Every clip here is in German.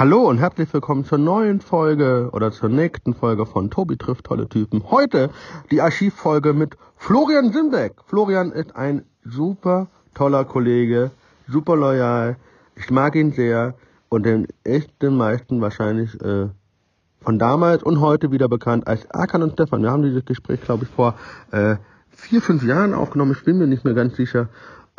Hallo und herzlich willkommen zur neuen Folge oder zur nächsten Folge von Tobi trifft tolle Typen. Heute die Archivfolge mit Florian Simbeck. Florian ist ein super toller Kollege, super loyal. Ich mag ihn sehr und den ist den meisten wahrscheinlich äh, von damals und heute wieder bekannt als Erkan und Stefan. Wir haben dieses Gespräch, glaube ich, vor äh, vier, fünf Jahren aufgenommen. Ich bin mir nicht mehr ganz sicher.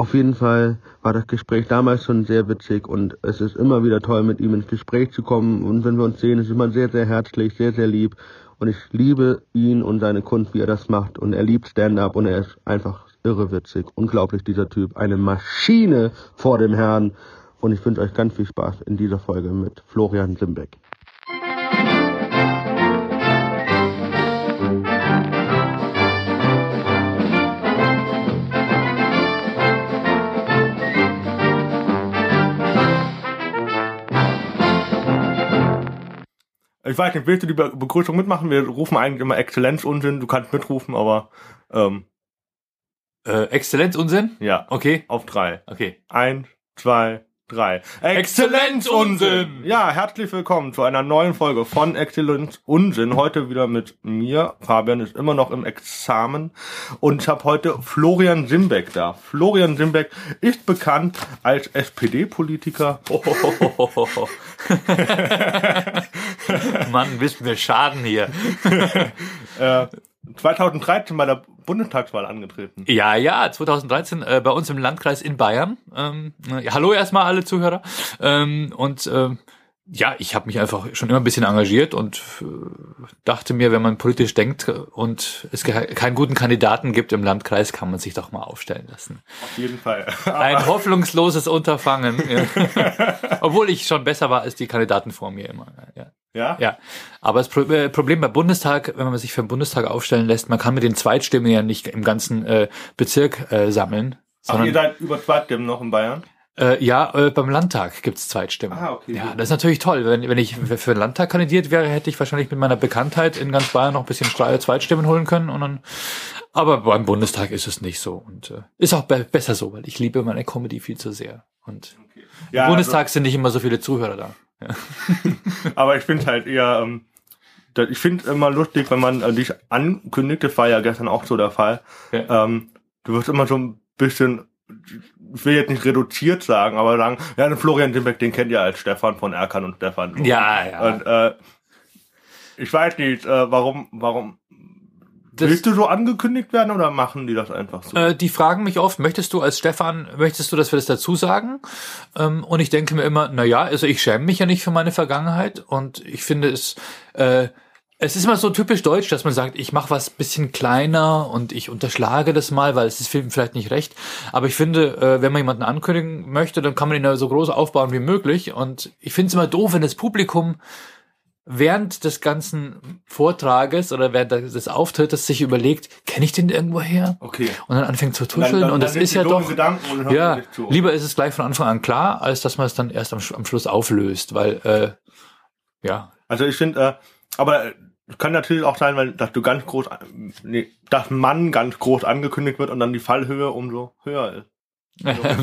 Auf jeden Fall war das Gespräch damals schon sehr witzig und es ist immer wieder toll, mit ihm ins Gespräch zu kommen. Und wenn wir uns sehen, ist immer sehr, sehr herzlich, sehr, sehr lieb. Und ich liebe ihn und seine Kunst, wie er das macht. Und er liebt Stand-up und er ist einfach irre witzig. Unglaublich, dieser Typ. Eine Maschine vor dem Herrn. Und ich wünsche euch ganz viel Spaß in dieser Folge mit Florian Simbeck. Ich weiß nicht, willst du die Be Begrüßung mitmachen? Wir rufen eigentlich immer Exzellenz-Unsinn. Du kannst mitrufen, aber ähm, Äh, Exzellenz-Unsinn? ja, Okay. auf drei. Okay. Eins, zwei, drei. Exzellenz-Unsinn! Ja, herzlich willkommen zu einer neuen Folge von Exzellenz Unsinn. Heute wieder mit mir. Fabian ist immer noch im Examen. Und ich habe heute Florian Simbeck da. Florian Simbeck ist bekannt als SPD-Politiker. Mann, willst du mir schaden hier? Äh, 2013 bei der Bundestagswahl angetreten. Ja, ja, 2013 äh, bei uns im Landkreis in Bayern. Ähm, äh, hallo erstmal alle Zuhörer. Ähm, und ähm, ja, ich habe mich einfach schon immer ein bisschen engagiert und äh, dachte mir, wenn man politisch denkt und es keinen guten Kandidaten gibt im Landkreis, kann man sich doch mal aufstellen lassen. Auf jeden Fall. Ein hoffnungsloses Unterfangen. Obwohl ich schon besser war als die Kandidaten vor mir immer. Ja. Ja? Ja, aber das äh, Problem beim Bundestag, wenn man sich für den Bundestag aufstellen lässt, man kann mit den Zweitstimmen ja nicht im ganzen äh, Bezirk äh, sammeln. Ach, ihr seid über Zweitstimmen noch in Bayern? Äh, ja, äh, beim Landtag gibt's Zweitstimmen. Ah, okay, Ja, das ist natürlich toll. Wenn, wenn ich für den Landtag kandidiert wäre, hätte ich wahrscheinlich mit meiner Bekanntheit in ganz Bayern noch ein bisschen Zweitstimmen holen können. Und dann, aber beim Bundestag ist es nicht so. Und äh, ist auch be besser so, weil ich liebe meine Comedy viel zu sehr. Und Ja, im Bundestag sind nicht immer so viele Zuhörer da. Also, aber ich finde halt eher, ähm, ich finde immer lustig, wenn man äh, dich ankündigt, das war ja gestern auch so der Fall. Ja. Ähm, du wirst immer so ein bisschen, ich will jetzt nicht reduziert sagen, aber sagen, ja, den Florian Dimbeck, den kennt ihr als Stefan von Erkan und Stefan. Ja, ja. Und äh, ich weiß nicht, äh, warum, warum Das- willst du so angekündigt werden oder machen die das einfach so? Äh, die fragen mich oft, möchtest du als Stefan, möchtest du, dass wir das dazu sagen? Ähm, und ich denke mir immer, na ja, also ich schäme mich ja nicht für meine Vergangenheit und ich finde es, äh, es ist immer so typisch deutsch, dass man sagt, ich mache was bisschen kleiner und ich unterschlage das mal, weil es ist Film vielleicht nicht recht. Aber ich finde, äh, wenn man jemanden ankündigen möchte, dann kann man ihn ja so groß aufbauen wie möglich. Und ich finde es immer doof, wenn das Publikum während des ganzen Vortrages oder während des Auftrittes sich überlegt, kenne ich den irgendwo her? okay. und dann anfängt zu tuscheln und das ist ja doch Gedanken ja lieber ist es gleich von Anfang an klar als dass man es dann erst am, am Schluss auflöst weil äh, ja Also ich finde, äh, aber kann natürlich auch sein, weil dass du ganz groß, nee, dass Mann ganz groß angekündigt wird und dann die Fallhöhe umso höher ist.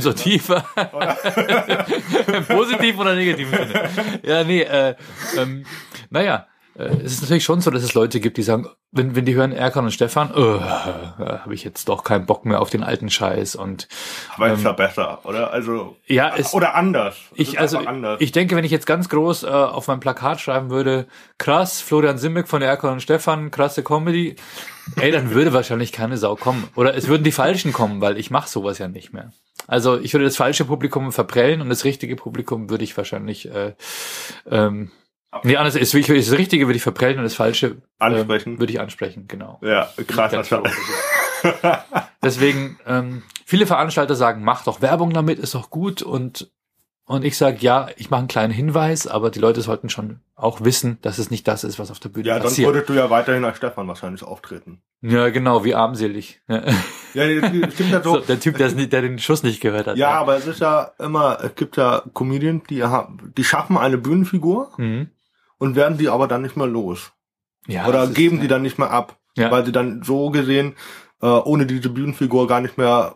so tiefer Oder? Im positiven oder negativen Sinne ja nee äh, ähm, naja äh, es ist natürlich schon so, dass es Leute gibt, die sagen, wenn, wenn die hören Erkan und Stefan, äh, habe ich jetzt doch keinen Bock mehr auf den alten Scheiß und Aber ist ja besser, oder? Also ja, es, oder anders. Es Ich, also, anders. ich denke, wenn ich jetzt ganz groß äh, auf mein Plakat schreiben würde, krass, Florian Simbeck von Erkan und Stefan, krasse Comedy, ey, dann würde wahrscheinlich keine Sau kommen. Oder es würden die Falschen kommen, weil ich mache sowas ja nicht mehr. Also ich würde das falsche Publikum verprellen und das richtige Publikum würde ich wahrscheinlich, äh, ähm, nee, anders ist, ich, das Richtige würde ich verprellen und das Falsche Ansprechen. Ähm, würde ich ansprechen, genau. ja, krass. Das Deswegen, ähm, viele Veranstalter sagen, mach doch Werbung damit, ist doch gut. Und, und ich sage, ja, ich mache einen kleinen Hinweis, aber die Leute sollten schon auch wissen, dass es nicht das ist, was auf der Bühne ja, passiert. würdest du ja weiterhin als Stefan wahrscheinlich auftreten. Ja, genau, wie armselig. Ja. Ja, stimmt ja So, so. der Typ, der, der den Schuss nicht gehört hat. Ja, aber es ist ja immer, es gibt ja Comedians, die haben, die schaffen eine Bühnenfigur Mhm. Und werden die aber dann nicht mehr los. ja Oder das ist- geben die dann nicht mehr ab. Ja. Weil sie dann so gesehen, äh, ohne diese Bühnenfigur gar nicht mehr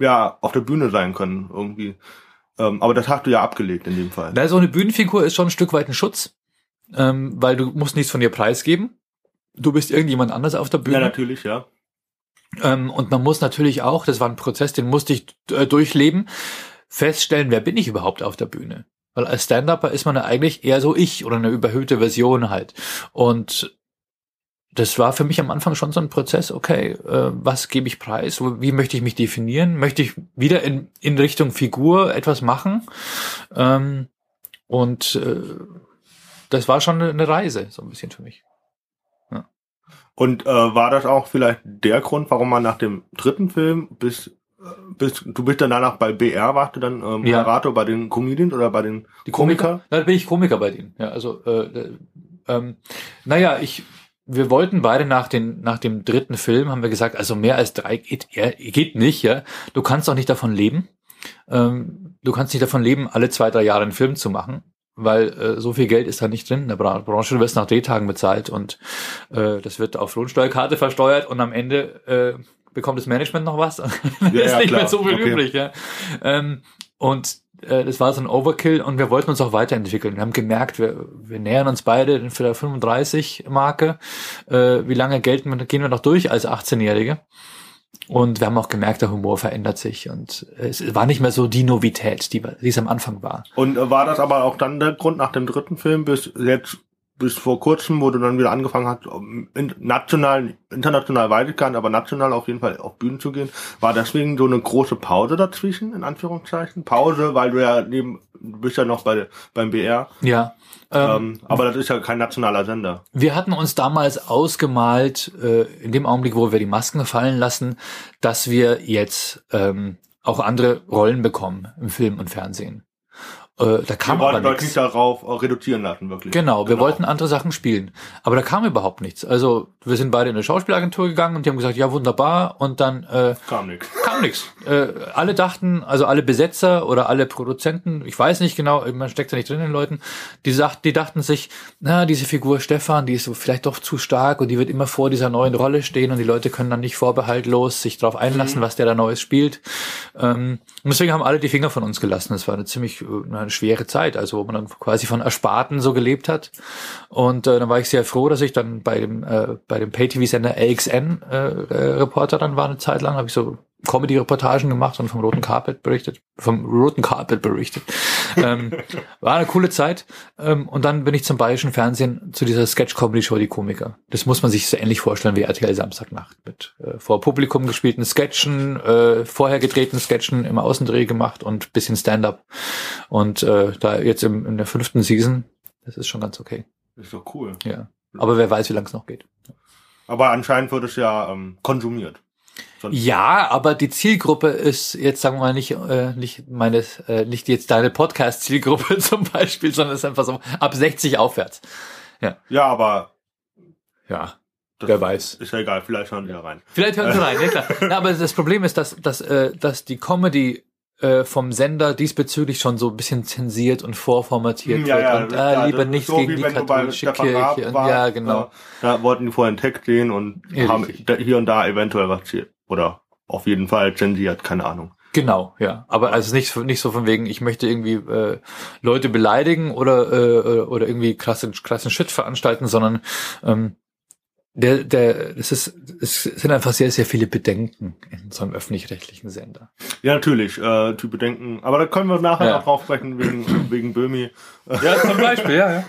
ja, auf der Bühne sein können, irgendwie. Ähm, aber das hast du ja abgelegt in dem Fall. Na, so eine Bühnenfigur ist schon ein Stück weit ein Schutz, ähm, weil du musst nichts von dir preisgeben. Du bist irgendjemand anders auf der Bühne. Ja, natürlich, ja. Ähm, und man muss natürlich auch, das war ein Prozess, den musste ich äh, durchleben, feststellen, wer bin ich überhaupt auf der Bühne? Weil als Stand-Upper ist man ja eigentlich eher so ich oder eine überhöhte Version halt. Und das war für mich am Anfang schon so ein Prozess, okay, äh, was gebe ich preis? Wie möchte ich mich definieren? Möchte ich wieder in, in Richtung Figur etwas machen? Ähm, und äh, das war schon eine Reise, so ein bisschen für mich. Und äh, war das auch vielleicht der Grund, warum man nach dem dritten Film bis bis du bist dann danach bei BR, warst du dann ähm, Ja. Moderator bei den Comedians oder bei den Die Komiker? Da bin ich Komiker bei denen. Ja, also äh, äh, ähm, naja, ich wir wollten beide nach den nach dem dritten Film haben wir gesagt, also mehr als drei geht, geht nicht, ja. Du kannst auch nicht davon leben. Ähm, du kannst nicht davon leben, alle zwei drei Jahre einen Film zu machen, weil äh, so viel Geld ist da nicht drin in der Bra Branche. Du wirst nach Drehtagen bezahlt und äh, das wird auf Lohnsteuerkarte versteuert und am Ende äh, bekommt das Management noch was. Dann Ja, ist ja, nicht klar. mehr so viel Okay. übrig, ja. Ähm, und äh, das war so ein Overkill und wir wollten uns auch weiterentwickeln. Wir haben gemerkt, wir, wir nähern uns beide für der 35-Marke. Äh, wie lange gelten wir, gehen wir noch durch als 18-Jährige? Und wir haben auch gemerkt, der Humor verändert sich und es war nicht mehr so die Novität, die, die es am Anfang war. Und war das aber auch dann der Grund nach dem dritten Film bis jetzt bis vor kurzem, wo du dann wieder angefangen hast, national, international weitergegangen, aber national auf jeden Fall auf Bühnen zu gehen, war deswegen so eine große Pause dazwischen, in Anführungszeichen? Pause, weil du ja neben, du bist ja noch bei, beim BR, Ja. Ähm, ähm, aber das ist ja kein nationaler Sender. Wir hatten uns damals ausgemalt, äh, in dem Augenblick, wo wir die Masken fallen lassen, dass wir jetzt ähm, auch andere Rollen bekommen im Film und Fernsehen. Äh, da kam Wir aber wollten euch nicht nichts. darauf äh, reduzieren lassen, wirklich. Genau, wir wollten andere Sachen spielen. Aber da kam überhaupt nichts. Also wir sind beide in eine Schauspielagentur gegangen und die haben gesagt, ja wunderbar. Und dann äh, Kam nix. kam nichts. Äh, alle dachten, also alle Besetzer oder alle Produzenten, ich weiß nicht genau, man steckt ja nicht drin in den Leuten, die, sagt, die dachten sich, na, diese Figur Stefan, die ist so vielleicht doch zu stark und die wird immer vor dieser neuen Rolle stehen und die Leute können dann nicht vorbehaltlos sich darauf einlassen, was der da Neues spielt. Ähm, und deswegen haben alle die Finger von uns gelassen. Das war eine ziemlich äh, eine schwere Zeit, also wo man dann quasi von Ersparten so gelebt hat. Und äh, dann war ich sehr froh, dass ich dann bei dem äh, bei dem Pay-TV-Sender AXN äh, äh, Reporter dann war eine Zeit lang, habe ich so Comedy-Reportagen gemacht und vom roten Carpet berichtet, vom roten Carpet berichtet. ähm, war eine coole Zeit. Ähm, und dann bin ich zum bayerischen Fernsehen zu dieser Sketch-Comedy-Show Die Komiker. Das muss man sich so ähnlich vorstellen wie RTL Samstagnacht mit äh, vor Publikum gespielten Sketchen, äh, vorher gedrehten Sketchen im Außendreh gemacht und bisschen Stand-up. Und äh, da jetzt im, in der fünften Season, das ist schon ganz okay. Ist doch cool. Ja. Aber wer weiß, wie lange es noch geht. Aber anscheinend wird es ja ähm, konsumiert. Ja, aber die Zielgruppe ist jetzt sagen wir mal nicht äh, nicht meine äh, nicht jetzt deine Podcast Zielgruppe zum Beispiel, sondern ist einfach so ab 60 aufwärts. Ja, aber Ja, wer weiß. ist ja egal, vielleicht schauen die da rein. Vielleicht hören sie rein, ja klar. Na, aber das Problem ist, dass dass äh, dass die Comedy äh, vom Sender diesbezüglich schon so ein bisschen zensiert und vorformatiert Hm, Ja, wird ja, und ja, lieber das ist nichts so, gegen die katholische Kirche. Und, ja, genau. äh, Da wollten die vorher einen Text sehen und Ja, haben hier und da eventuell was hier. Oder auf jeden Fall zensiert, keine Ahnung. Genau, ja. Aber also nicht, nicht so von wegen, ich möchte irgendwie äh, Leute beleidigen oder, äh, oder irgendwie krassen, krassen Shit veranstalten, sondern ähm, der, der, es ist, es sind einfach sehr, sehr viele Bedenken in so einem öffentlich-rechtlichen Sender. Ja, natürlich, äh, die Bedenken. Aber da können wir nachher Ja. noch drauf sprechen, wegen, wegen Böhmi. Ja, zum Beispiel, ja, ja.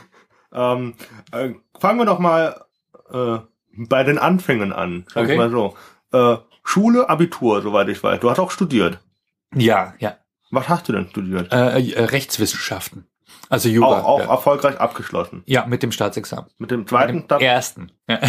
Ähm, äh, fangen wir doch mal äh, bei den Anfängen an. Sag ich Okay. mal so. Äh, Schule, Abitur, soweit ich weiß. Du hast auch studiert. Ja, ja. Was hast du denn studiert? Äh, äh, Rechtswissenschaften. Also Jura. auch auch ja. erfolgreich abgeschlossen. ja, mit dem Staatsexamen. Mit dem Mit zweiten, dem darf, ersten. Ja.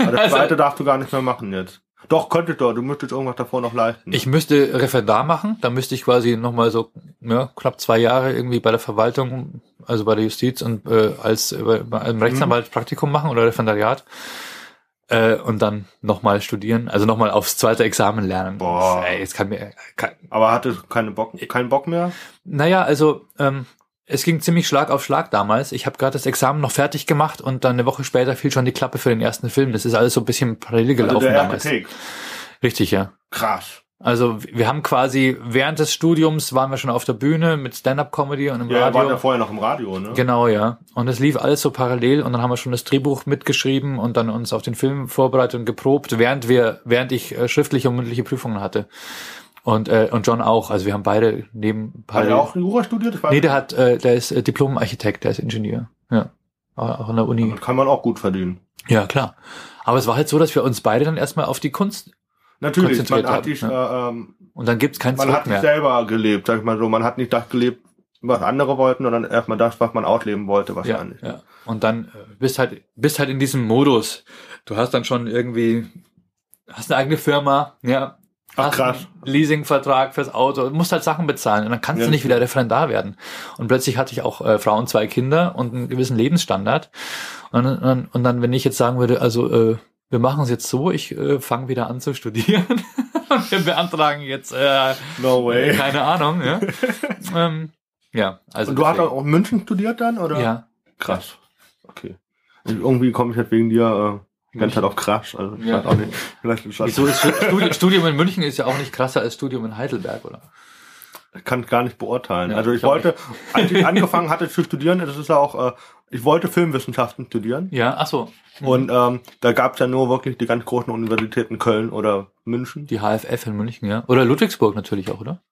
aber das also- zweite darfst du gar nicht mehr machen jetzt. Doch, könntest du, du müsstest irgendwas davor noch leisten. Ich müsste Referendar machen, da müsste ich quasi nochmal so ja, knapp zwei Jahre irgendwie bei der Verwaltung, also bei der Justiz und äh, als äh, bei einem Rechtsanwalt Praktikum machen oder Referendariat äh, und dann nochmal studieren, also nochmal aufs zweite Examen lernen. Boah. Das, ey, jetzt kann mir, kann, aber hatte keine Bock, keinen Bock mehr? naja, also ähm, es ging ziemlich Schlag auf Schlag damals. Ich habe gerade das Examen noch fertig gemacht und dann eine Woche später fiel schon die Klappe für den ersten Film. Das ist alles so ein bisschen parallel gelaufen Also der damals. Richtig, ja. Krass. Also wir haben quasi während des Studiums waren wir schon auf der Bühne mit Stand-up-Comedy und im Ja, wir Radio. waren ja vorher noch im Radio, ne? Genau, ja. Und es lief alles so parallel und dann haben wir schon das Drehbuch mitgeschrieben und dann uns auf den Film vorbereitet und geprobt, während wir, während ich äh, schriftliche und mündliche Prüfungen hatte. Und, äh, und John auch. Also wir haben beide neben Hat er auch Jura studiert? Nee, der hat, äh, der ist äh, Diplom-Architekt, der ist Ingenieur. Ja. Auch auch an der Uni. Damit kann man auch gut verdienen. Ja, klar. Aber es war halt so, dass wir uns beide dann erstmal auf die Kunst Natürlich, man hat haben, dich, äh, ähm, und dann gibt's kein man Zurück hat mehr. selber gelebt, sag ich mal so. Man hat nicht das gelebt, was andere wollten, sondern erstmal das, was man ausleben wollte, Ja, wahrscheinlich. ja. Und dann äh, bist halt, bist halt in diesem Modus. Du hast dann schon irgendwie, hast eine eigene Firma, ja. Ach, krass. Leasingvertrag fürs Auto, musst halt Sachen bezahlen und dann kannst Ja. du nicht wieder Referendar werden. Und plötzlich hatte ich auch äh, Frauen, zwei Kinder und einen gewissen Lebensstandard. Und, und, und dann, wenn ich jetzt sagen würde, also äh, wir machen es jetzt so, ich äh, fange wieder an zu studieren und wir beantragen jetzt äh, No way. keine Ahnung, ja. ähm, ja, also Und du hast deswegen. auch in München studiert dann, oder? ja, Krass. Okay. Und irgendwie komme ich jetzt wegen dir äh, die ganze Zeit auf Crash. Also ich Ja. auch nicht. Vielleicht Wieso ist Studium in München ist ja auch nicht krasser als Studium in Heidelberg, oder? Ich kann es gar nicht beurteilen. Ja, also ich ich wollte, als ich angefangen hatte zu studieren, das ist ja auch, äh, ich wollte Filmwissenschaften studieren. Ja, ach so. Und ähm, da gab es ja nur wirklich die ganz großen Universitäten Köln oder München. Die HFF in München, ja. Oder Ludwigsburg natürlich auch, oder?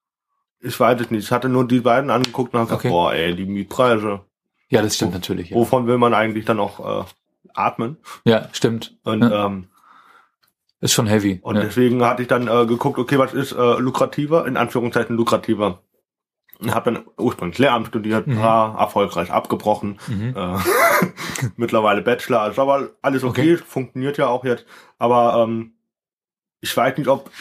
Ich weiß es nicht. Ich hatte nur die beiden angeguckt und habe gesagt, Okay. boah, ey, die Mietpreise. Ja, das stimmt natürlich. Ja, Wovon will man eigentlich dann auch äh, atmen? ja stimmt. Und, Ja. ähm, Ist schon heavy. und ja. deswegen hatte ich dann äh, geguckt, okay, was ist äh, lukrativer, in Anführungszeichen lukrativer. Und habe dann ursprünglich Lehramt studiert, Mhm. war erfolgreich abgebrochen. Mhm. Äh, mittlerweile Bachelor, ist aber alles okay, funktioniert ja auch jetzt. Aber ähm, ich weiß nicht, ob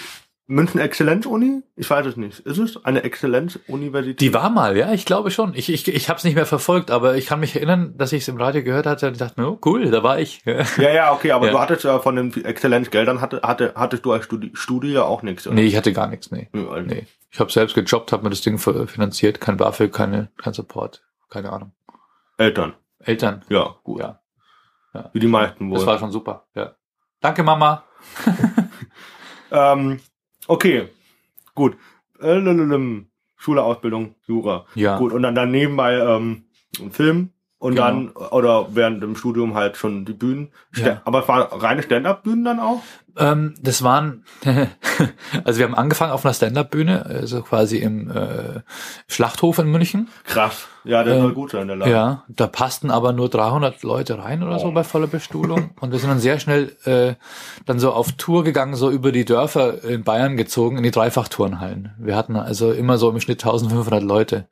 München Exzellenzuni? Ich weiß es nicht. Ist es eine Exzellenzuniversität? Die war mal, ja, ich glaube schon. Ich, ich, ich habe es nicht mehr verfolgt, aber ich kann mich erinnern, dass ich es im Radio gehört hatte und dachte mir, oh cool, da war ich. Ja, ja, okay, aber Ja. du hattest ja von den Exzellenzgeldern hatte, hatte, hattest du als Studi Studie ja auch nichts. oder? nee, ich hatte gar nichts, nee. Nö, also, Nee. Ich habe selbst gejobbt, habe mir das Ding fi- finanziert, kein BAföG, keine, kein Support, keine Ahnung. Eltern. Eltern, Ja, gut. ja. Wie die meisten wohl. Das war schon super, ja. Danke, Mama. ähm, okay, gut. Äh. Schule, Ausbildung, Jura. Ja. Gut, und dann, dann nebenbei ähm, Film und Genau. dann, oder während dem Studium halt schon die Bühnen. Ja. Aber es waren reine Stand-Up-Bühnen dann auch? Ähm, das waren, also wir haben angefangen auf einer Stand-Up-Bühne, also quasi im äh, Schlachthof in München. Krass. Ja, der Ähm, soll gut sein, der Laden. Ja, da passten aber nur 300 Leute rein oder so Oh. bei voller Bestuhlung. Und wir sind dann sehr schnell äh, dann so auf Tour gegangen, so über die Dörfer in Bayern gezogen, in die Dreifachturnhallen. Wir hatten also immer so im Schnitt 1500 Leute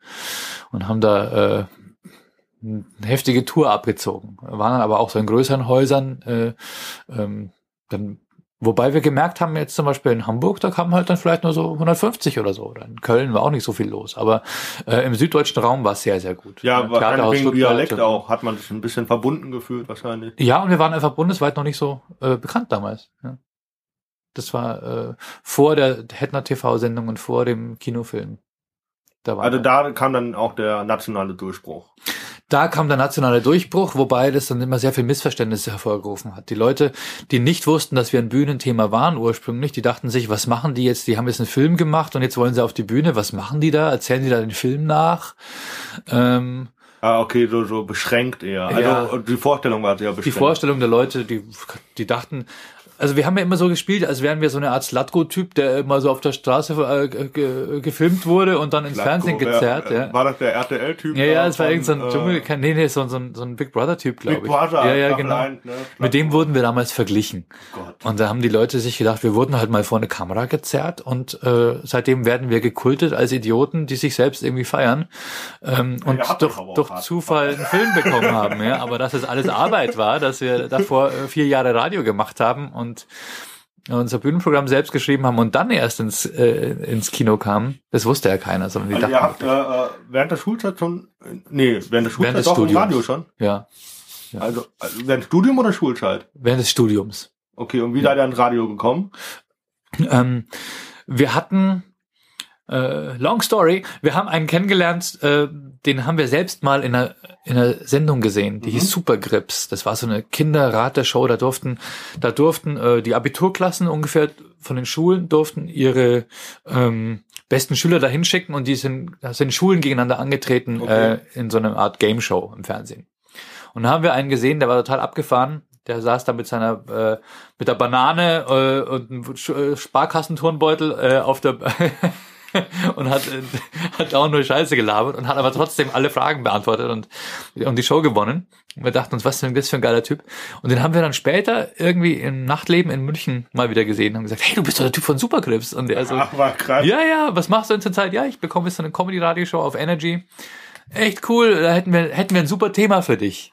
und haben da äh, eine heftige Tour abgezogen. Waren dann aber auch so in größeren Häusern. Äh, ähm, dann, wobei wir gemerkt haben, jetzt zum Beispiel in Hamburg, da kamen halt dann vielleicht nur so 150 oder so. Oder in Köln war auch nicht so viel los. Aber äh, im süddeutschen Raum war es sehr, sehr gut. Ja, Äh, wahrscheinlich wegen Dialekt auch. Hat man sich ein bisschen verbunden gefühlt wahrscheinlich. Ja, und wir waren einfach bundesweit noch nicht so äh, bekannt damals. Ja. Das war äh, vor der Hettner TV-Sendung und vor dem Kinofilm. Da, Also da kam dann auch der nationale Durchbruch. Da kam der nationale Durchbruch, wobei das dann immer sehr viel Missverständnisse hervorgerufen hat. Die Leute, die nicht wussten, dass wir ein Bühnenthema waren ursprünglich, die dachten sich, was machen die jetzt? Die haben jetzt einen Film gemacht und jetzt wollen sie auf die Bühne. Was machen die da? Erzählen die da den Film nach? Ähm, Ah, okay, so, so beschränkt eher. Also Ja. die Vorstellung war sehr beschränkt. Die Vorstellung der Leute, die, die dachten, also wir haben ja immer so gespielt, als wären wir so eine Art Slatko-Typ, der immer so auf der Straße äh, ge, gefilmt wurde und dann ins Glatko, Fernsehen gezerrt. wer- ja. War das der RTL-Typ? Ja, ja, es war von, irgend so ein äh, Dschungel, nee, nee, so, so ein, so ein Big Brother-Typ, glaube Big ich. Brother. ja, ja, genau. eins, ne? Mit dem wurden wir damals verglichen. Gott. Und da haben die Leute sich gedacht, wir wurden halt mal vor eine Kamera gezerrt und äh, seitdem werden wir gekultet als Idioten, die sich selbst irgendwie feiern ähm, und ihr habt durch, durch. Zufall einen Film bekommen haben. Ja, aber dass es alles Arbeit war, dass wir davor äh, vier Jahre Radio gemacht haben und unser Bühnenprogramm selbst geschrieben haben und dann erst ins, äh, ins Kino kamen, das wusste ja keiner, sondern die Also dachten, ihr habt äh, äh, während der Schulzeit schon, nee, während der Schulzeit des auch im. Radio schon. ja, Also, also während Studium oder Schulzeit? während des Studiums. Okay, und wie seid ihr ans Radio gekommen? Ähm, wir hatten, Äh, long story. Wir haben einen kennengelernt, äh, den haben wir selbst mal in einer, in einer Sendung gesehen. Die Mhm. hieß Supergrips. Das war so eine Kinderratershow. Da durften, da durften äh, die Abiturklassen ungefähr von den Schulen durften ihre ähm, besten Schüler da hinschicken und die sind, da sind Schulen gegeneinander angetreten Okay. äh, in so einer Art Game Show im Fernsehen. Und da haben wir einen gesehen, der war total abgefahren. Der saß da mit seiner äh, mit der Banane äh, und einem äh, Sparkassenturnbeutel äh, auf der und hat, hat auch nur Scheiße gelabert und hat aber trotzdem alle Fragen beantwortet und, und die Show gewonnen. Und wir dachten uns, was ist denn das für ein geiler Typ? Und den haben wir dann später irgendwie im Nachtleben in München mal wieder gesehen und haben gesagt, hey, du bist doch der Typ von Supergrips. Und er so, Ach, war krass. ja, ja, was machst du denn zur Zeit? Ja, ich bekomme jetzt so eine Comedy-Radioshow auf Energy. Echt cool, da hätten wir, hätten wir ein super Thema für dich.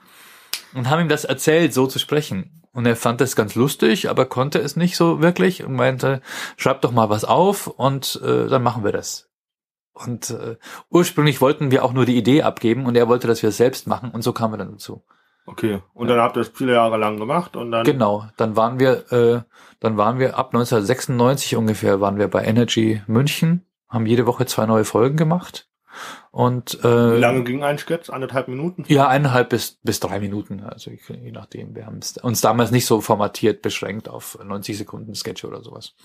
Und haben ihm das erzählt, so zu sprechen. Und er fand das ganz lustig, aber konnte es nicht so wirklich und meinte, schreib doch mal was auf und äh, dann machen wir das. Und äh, ursprünglich wollten wir auch nur die Idee abgeben und er wollte, dass wir es selbst machen und so kamen wir dann dazu. Okay. Und dann habt ihr das viele Jahre lang gemacht und dann. Genau, dann waren wir, äh, dann waren wir ab 1996 ungefähr waren wir bei Energy München, haben jede Woche zwei neue Folgen gemacht und Wie äh, lange ging ein Sketch? Anderthalb Minuten? ja eineinhalb bis bis drei Minuten, also je je nachdem. Wir haben uns damals nicht so formatiert beschränkt auf 90 Sekunden Sketch oder sowas.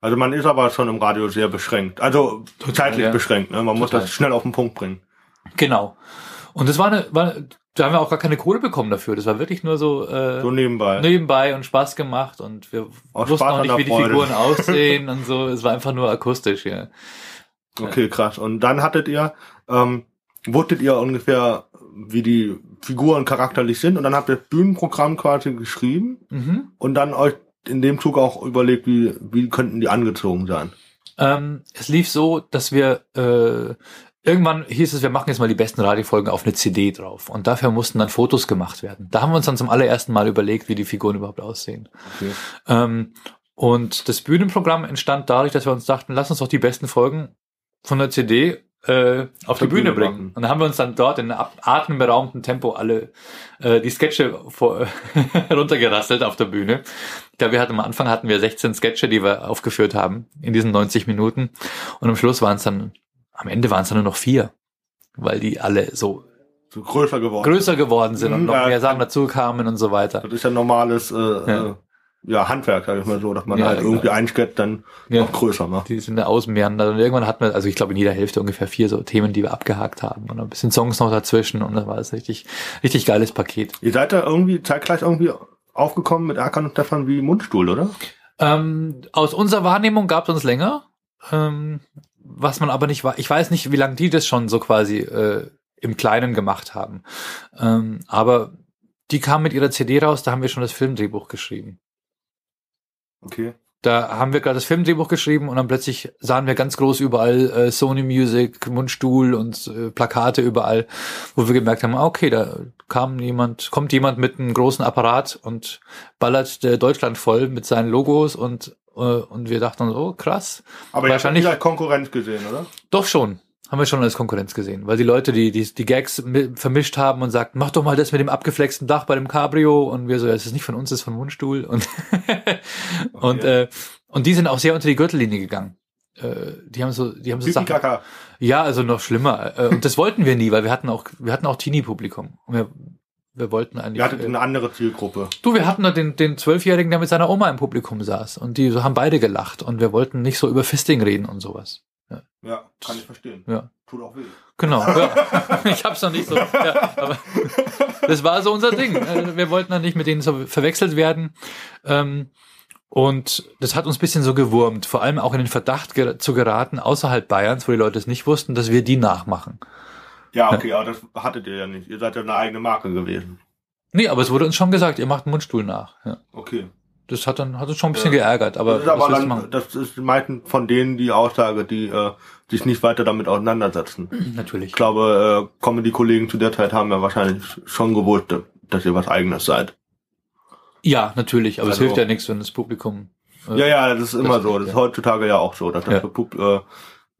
Also man ist aber schon im Radio sehr beschränkt. Also zeitlich ja. beschränkt. Ne? Man muss Total. das schnell auf den Punkt bringen. Genau. Und das war eine, war, da haben wir auch gar keine Kohle bekommen dafür. Das war wirklich nur so, äh, So nebenbei. nebenbei und Spaß gemacht und wir Aus wussten Spaß auch nicht, wie die. Figuren aussehen und so. Es war einfach nur akustisch, ja. Okay, krass. Und dann hattet ihr, ähm, wusstet ihr ungefähr, wie die Figuren charakterlich sind und dann habt ihr das Bühnenprogramm quasi geschrieben Mhm. und dann euch in dem Zug auch überlegt, wie, wie könnten die angezogen sein. Ähm, es lief so, dass wir äh, irgendwann hieß es, wir machen jetzt mal die besten Radiofolgen auf eine CD drauf. Und dafür mussten dann Fotos gemacht werden. Da haben wir uns dann zum allerersten Mal überlegt, wie die Figuren überhaupt aussehen. Okay. Ähm, und das Bühnenprogramm entstand dadurch, dass wir uns dachten, lass uns doch die besten Folgen von der CD äh, auf Zur die Bühne Bühne bringen. machen. Und dann haben wir uns dann dort in atemberaubendem Tempo alle äh, die Sketche vor, runtergerasselt auf der Bühne. Ich glaube, wir hatten am Anfang hatten wir 16 Sketche, die wir aufgeführt haben in diesen 90 Minuten. Und am Schluss waren es dann, am Ende waren es dann nur noch vier, weil die alle so So größer geworden. größer geworden sind und Mhm, noch ja. mehr Sachen dazu kamen und so weiter. Das ist ja normales äh, ja. Ja. Handwerk, sag ich mal so, dass man Ja, halt genau. irgendwie ein Sketch dann Ja. noch größer macht. Die sind da ausmeandert und irgendwann hatten wir, also ich glaube in jeder Hälfte ungefähr vier so Themen, die wir abgehakt haben und ein bisschen Songs noch dazwischen und dann war es richtig, richtig geiles Paket. Ihr seid da irgendwie zeitgleich irgendwie aufgekommen mit Erkan und Stefan wie Mundstuhl, oder? Ähm, aus unserer Wahrnehmung gab es uns länger, ähm, was man aber nicht war. Ich weiß nicht, wie lange die das schon so quasi äh, im Kleinen gemacht haben. Ähm, aber die kamen mit ihrer CD raus, da haben wir schon das Filmdrehbuch geschrieben. Okay. Da haben wir gerade das Filmdrehbuch geschrieben und dann plötzlich sahen wir ganz groß überall äh, Sony Music, Mundstuhl und äh, Plakate überall, wo wir gemerkt haben, ah, okay, da kam jemand, kommt jemand mit einem großen Apparat und ballert äh, Deutschland voll mit seinen Logos und äh, und wir dachten uns, oh krass, Aber ihr habt Wahrscheinlich- nicht als Konkurrenz gesehen, oder? doch schon. Haben wir schon als Konkurrenz gesehen, weil die Leute, die die, die Gags mi- vermischt haben und sagten, mach doch mal das mit dem abgeflexten Dach bei dem Cabrio und wir so, ja, es ist nicht von uns, es ist von Mundstuhl und und äh, und die sind auch sehr unter die Gürtellinie gegangen. Äh, die haben so, die haben so Sachen. Ja, also noch schlimmer. Äh, und das wollten wir nie, weil wir hatten auch, wir hatten auch Teenie-Publikum. Und Wir, wir wollten eigentlich. Ihr hattet äh, eine andere Zielgruppe. Du, wir hatten da den, den Zwölfjährigen, der mit seiner Oma im Publikum saß. Und die so haben beide gelacht. Und wir wollten nicht so über Fisting reden und sowas. Ja, kann ich verstehen. Ja. Tut auch weh. Genau. Ja. Ich hab's noch nicht so. Ja, aber das war so unser Ding. Äh, Wir wollten dann nicht mit denen so verwechselt werden. Ähm, und das hat uns ein bisschen so gewurmt, vor allem auch in den Verdacht zu geraten, außerhalb Bayerns, wo die Leute es nicht wussten, dass wir die nachmachen. Ja, okay, aber das hattet ihr ja nicht. Ihr seid ja eine eigene Marke gewesen. Nee, aber es wurde uns schon gesagt, ihr macht einen Mundstuhl nach. Ja. Okay. Das hat dann hat uns schon ein bisschen Ja. geärgert, aber, das ist aber machen? das ist meistens von denen die Aussage, die äh, sich nicht weiter damit auseinandersetzen. natürlich. Ich glaube, äh, Comedy-Kollegen zu der Zeit haben ja wahrscheinlich schon gewusst, dass ihr was eigenes seid. Ja, natürlich, aber es Also- hilft ja nichts, wenn das Publikum. äh, Ja, ja, das ist immer Das- so. Das ist heutzutage ja auch so. Dass das Ja. Pub- äh,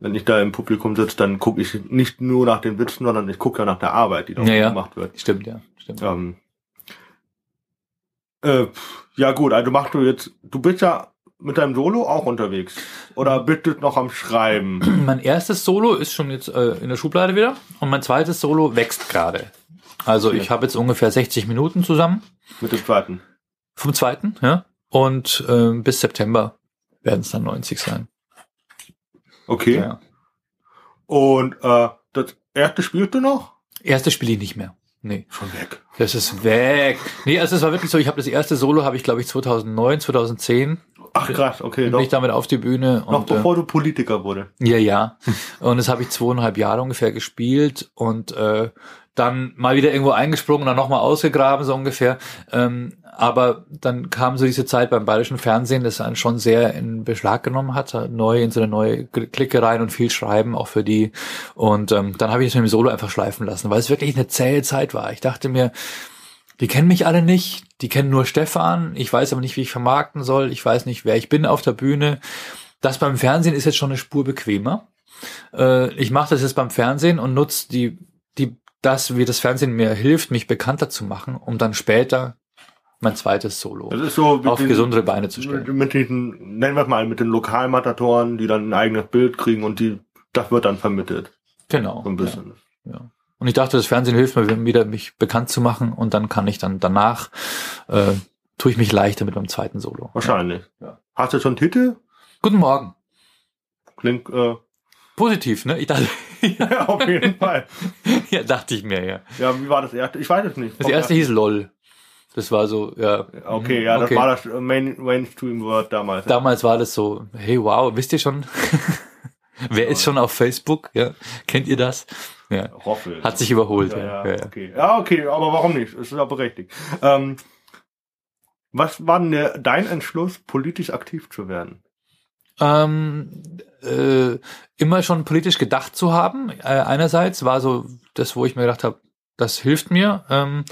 wenn ich da im Publikum sitze, dann gucke ich nicht nur nach den Witzen, sondern ich gucke ja nach der Arbeit, die da ja. gemacht wird. Stimmt, ja. Stimmt. Ähm, äh, ja gut, also machst du jetzt, du bist ja mit deinem Solo auch unterwegs? Oder bist du noch am Schreiben? Mein erstes Solo ist schon jetzt äh, in der Schublade wieder und mein zweites Solo wächst gerade. Also Okay. ich habe jetzt ungefähr 60 Minuten zusammen Mit dem zweiten? vom zweiten, ja. Und ähm, bis September werden es dann 90 sein. Okay. Ja. Und äh, das erste spielst du noch? Erste spiele ich nicht mehr. Nee, Schon weg. das ist weg. Nee, also es war wirklich so, ich habe das erste Solo habe ich glaube ich 2009, 2010 Ach krass, okay. bin Noch, ich damit auf die Bühne noch und äh, bevor du Politiker wurde. Ja, ja. Und das habe ich zweieinhalb Jahre ungefähr gespielt und äh, dann mal wieder irgendwo eingesprungen dann nochmal ausgegraben, so ungefähr. Ähm, aber dann kam so diese Zeit beim bayerischen Fernsehen, das einen schon sehr in Beschlag genommen hat, neu in so eine neue Clique rein und viel schreiben, auch für die. Und ähm, dann habe ich es mit dem Solo einfach schleifen lassen, weil es wirklich eine zähe Zeit war. Ich dachte mir, die kennen mich alle nicht, die kennen nur Stefan, ich weiß aber nicht, wie ich vermarkten soll, ich weiß nicht, wer ich bin auf der Bühne. Das beim Fernsehen ist jetzt schon eine Spur bequemer. Äh, ich mache das jetzt beim Fernsehen und nutze die, die, das, wie das Fernsehen mir hilft, mich bekannter zu machen, um dann später mein zweites Solo so auf den- gesundere Beine zu stellen. mit diesen, nennen wir es mal, mit den Lokalmatatoren, die dann ein eigenes Bild kriegen und die, das wird dann vermittelt. Genau. So ein bisschen. Ja, ja. Und ich dachte, das Fernsehen hilft mir wieder, mich bekannt zu machen und dann kann ich dann danach, äh, tue ich mich leichter mit meinem zweiten Solo. Wahrscheinlich. Ja. Hast du schon Titel? Guten Morgen. Klingt, äh, Positiv, ne? Ich dachte, ja, auf jeden Fall. ja, dachte ich mir, ja. Ja, wie war das erste? Ich weiß es nicht. Das erste hieß LOL. Das war so, ja. Okay, ja, das okay. war das Main, Mainstream-Word damals. Damals war das so, hey wow, wisst ihr schon? Wer ist schon auf Facebook? Ja, kennt ihr das? Ja, Roffel. hat sich überholt. ja, Ja, ja, ja, ja. okay. Ja, okay, aber warum nicht? Es ist ja berechtigt. Ähm, was war denn dein Entschluss, politisch aktiv zu werden? Ähm, äh, immer schon politisch gedacht zu haben. Äh, einerseits war so das, wo ich mir gedacht habe, das hilft mir. Ähm,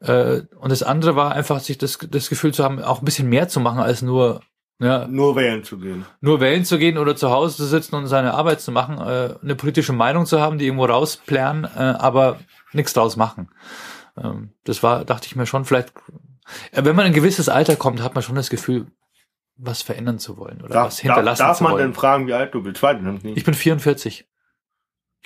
äh, und das andere war einfach, sich das, das Gefühl zu haben, auch ein bisschen mehr zu machen als nur ja, Nur wählen zu gehen. nur wählen zu gehen oder zu Hause zu sitzen und seine Arbeit zu machen, äh, eine politische Meinung zu haben, die irgendwo rausplären, äh, aber nichts draus machen. Ähm, das war, dachte ich mir schon, vielleicht, äh, wenn man in ein gewisses Alter kommt, hat man schon das Gefühl, was verändern zu wollen oder Darf, was hinterlassen darf, darf zu man wollen. denn fragen, wie alt du bist? Weiß ich nicht. Ich bin 44.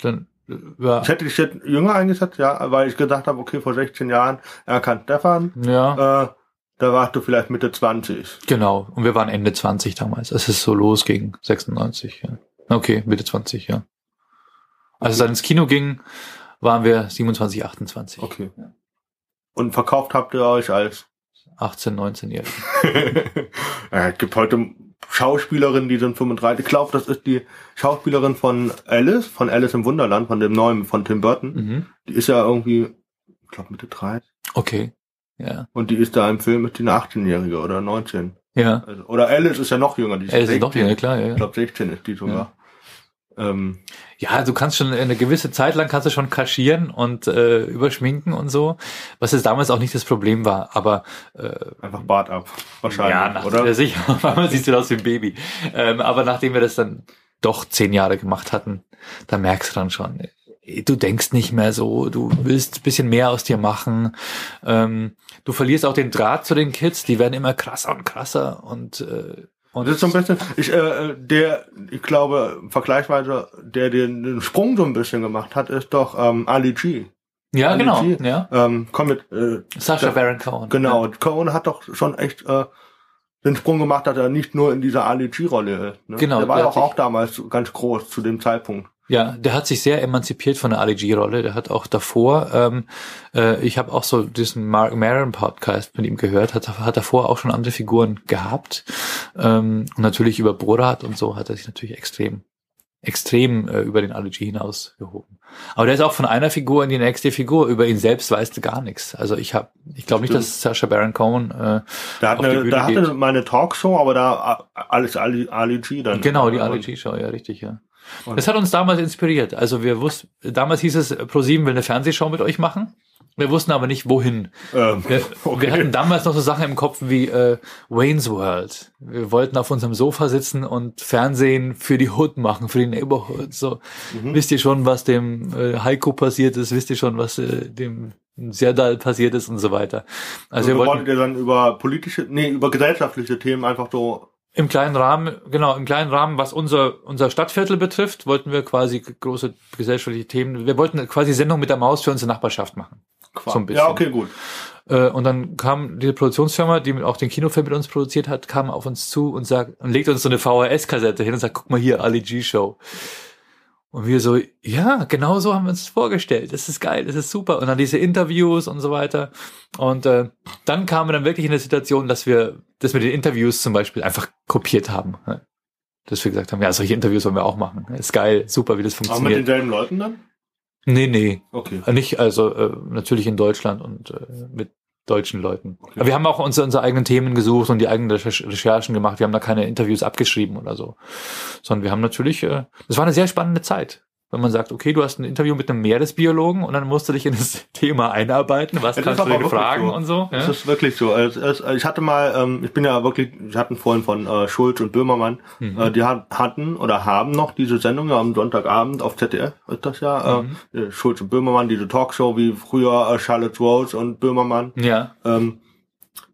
Dann, äh, ja, Ich hätte dich jetzt jünger eingesetzt, ja, weil ich gedacht habe, okay, vor 16 Jahren erkannt Stefan, ja, äh, da warst du vielleicht Mitte 20. genau. Und wir waren Ende 20 damals. Es ist so los gegen 96. Ja. Okay, Mitte 20, ja. Als es dann ins Kino ging, waren wir 27, 28. Okay. Und verkauft habt ihr euch als 18, 19 Jahre. ja, es gibt heute Schauspielerinnen, die sind 35. Ich glaube, das ist die Schauspielerin von Alice, von Alice im Wunderland, von dem neuen, von Tim Burton. Mhm. Die ist ja irgendwie, ich glaube, Mitte 30. Okay. Ja. Und die ist da im Film mit den 18-Jährige oder 19. Ja. Also, oder Alice ist ja noch jünger. Die ist Er ist doch 16. ja klar, ja. Ich ja. glaube, 16 ist die sogar. Ähm, Ja, du kannst schon eine gewisse Zeit lang kannst du schon kaschieren und äh, überschminken und so, was jetzt damals auch nicht das Problem war, aber äh, einfach Bart ab. Wahrscheinlich, ja, nach, oder? Ja, sicher, man sieht aus wie ein Baby. Ähm, aber nachdem wir das dann doch zehn Jahre gemacht hatten, da merkst du dann schon, äh, du denkst nicht mehr so, du willst ein bisschen mehr aus dir machen. Ähm, du verlierst auch den Draht zu den Kids, die werden immer krasser und krasser und äh, und Das ist so ein bisschen, ich, äh, der, ich glaube, vergleichsweise, der den, den Sprung so ein bisschen gemacht hat, ist doch ähm, Ali G. ja, Ali genau, G. ja. Ähm, komm mit, äh, Sasha Ja, Baron Cohen. genau, Cohen hat doch schon echt äh, den Sprung gemacht, dass er nicht nur in dieser Ali G-Rolle ist. Ne? Genau, Der war ja hat auch, auch damals ganz groß zu dem Zeitpunkt. Ja, der hat sich sehr emanzipiert von der Ali G-Rolle. Der hat auch davor, ähm, äh, ich habe auch so diesen Mark Maron Podcast mit ihm gehört, hat, hat davor auch schon andere Figuren gehabt. Ähm, und natürlich über Borat und so hat er sich natürlich extrem, extrem äh, über den Ali G hinaus gehoben. Aber der ist auch von einer Figur in die nächste Figur. Über ihn selbst weißt du gar nichts. Also ich habe, ich glaube nicht, dass Sacha Baron Cohen äh, Da, hat eine, da hatte geht. meine Talkshow, aber da äh, alles Ali, Ali G dann. Genau, die Ali G-Show, ja, richtig, ja. Und- Das hat uns damals inspiriert. Also wir wussten, damals hieß es, ProSieben will eine Fernsehshow mit euch machen. Wir wussten aber nicht, wohin. Ähm, Wir, okay. wir hatten damals noch so Sachen im Kopf wie äh, Wayne's World. Wir wollten auf unserem Sofa sitzen und Fernsehen für die Hood machen, für die Neighborhood. So, Mhm. wisst ihr schon, was dem äh, Heiko passiert ist? Wisst ihr schon, was äh, dem Serdal passiert ist und so weiter. Also Also wir wollten ihr dann über politische, nee, über gesellschaftliche Themen einfach so Im kleinen Rahmen, genau, im kleinen Rahmen, was unser, unser Stadtviertel betrifft, wollten wir quasi große gesellschaftliche Themen, wir wollten quasi Sendung mit der Maus für unsere Nachbarschaft machen. Qua. So ein bisschen. Ja, okay, gut. Äh, und dann kam die Produktionsfirma, die auch den Kinofilm mit uns produziert hat, kam auf uns zu und sagt, und legt uns so eine VHS-Kassette hin und sagt, guck mal hier, Ali G-Show. Und wir so, ja, genau so haben wir uns vorgestellt. Das ist geil, das ist super. Und dann diese Interviews und so weiter. Und äh, dann kamen wir dann wirklich in eine Situation, dass wir das mit den Interviews zum Beispiel einfach kopiert haben. Dass wir gesagt haben, ja, solche Interviews wollen wir auch machen. Ist geil, super, wie das funktioniert. Aber mit denselben Leuten dann? Nee, nee. Okay. Nicht, also äh, natürlich in Deutschland und äh, mit deutschen Leuten. Okay. Aber wir haben auch unsere, unsere eigenen Themen gesucht und die eigenen Recherchen gemacht. Wir haben da keine Interviews abgeschrieben oder so. Sondern wir haben natürlich, äh, das war eine sehr spannende Zeit wenn man sagt, okay, du hast ein Interview mit einem Meeresbiologen und dann musst du dich in das Thema einarbeiten, was ja, kannst du dir fragen so. und so. Ja? Das ist wirklich so. Ich hatte mal, ähm, ich bin ja wirklich, ich hatte vorhin von äh, Schulz und Böhmermann, mhm. Äh, die hatten oder haben noch diese Sendung am Sonntagabend auf ZDF, ist das ja, mhm. Äh, Schulz und Böhmermann, diese Talkshow wie früher Charlotte Rose und Böhmermann. Ja. Ähm,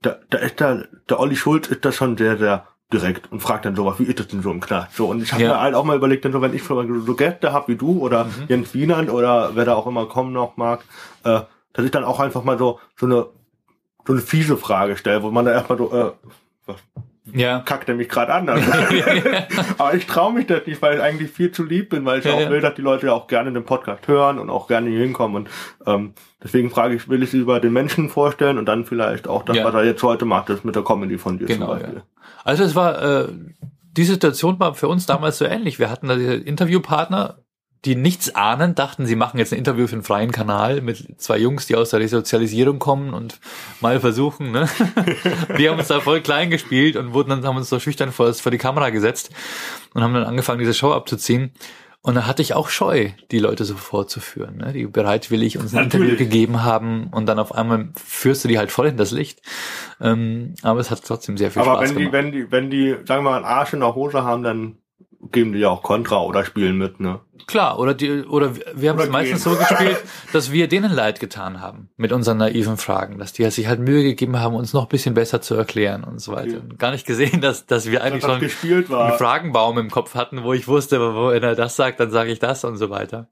da, da ist der, der Olli Schulz ist das schon sehr, sehr direkt und fragt dann sowas, wie ist das denn so im Knast? So, und ich habe ja. mir halt auch mal überlegt, dann so, wenn ich so Gäste habe wie du oder mhm. Jens Wienand oder wer da auch immer kommen noch mag, äh, dass ich dann auch einfach mal so, so eine, so eine fiese Frage stelle, wo man da erstmal so, äh, was, ja. kackt er mich gerade an. Also. Aber ich traue mich das nicht, weil ich eigentlich viel zu lieb bin, weil ich ja, auch will, dass die Leute ja auch gerne den Podcast hören und auch gerne hier hinkommen. Und ähm, deswegen frage ich, will ich sie über den Menschen vorstellen und dann vielleicht auch das, was er jetzt heute macht, das mit der Comedy von dir genau, zum Beispiel. Also es war, äh, die Situation war für uns damals so ähnlich. Wir hatten da diese Interviewpartner, die nichts ahnen, dachten, sie machen jetzt ein Interview für einen freien Kanal mit zwei Jungs, die aus der Resozialisierung kommen und mal versuchen, ne? Die haben uns da voll klein gespielt und wurden dann, haben uns so schüchtern vor, vor die Kamera gesetzt und haben dann angefangen, diese Show abzuziehen. Und da hatte ich auch Scheu, die Leute so vorzuführen, ne? die bereitwillig uns ein Natürlich. Interview gegeben haben und dann auf einmal führst du die halt voll in das Licht. Ähm, aber es hat trotzdem sehr viel aber Spaß gemacht. Aber wenn die, wenn die, wenn die, sagen wir mal, einen Arsch in der Hose haben, dann geben die ja auch Kontra oder spielen mit, ne? Klar, oder die, oder wir haben es meistens so gespielt, dass wir denen leid getan haben mit unseren naiven Fragen, dass die sich halt Mühe gegeben haben, uns noch ein bisschen besser zu erklären und so weiter. Okay. Gar nicht gesehen, dass, dass wir eigentlich das schon einen Fragenbaum im Kopf hatten, wo ich wusste, wo wenn er das sagt, dann sage ich das und so weiter.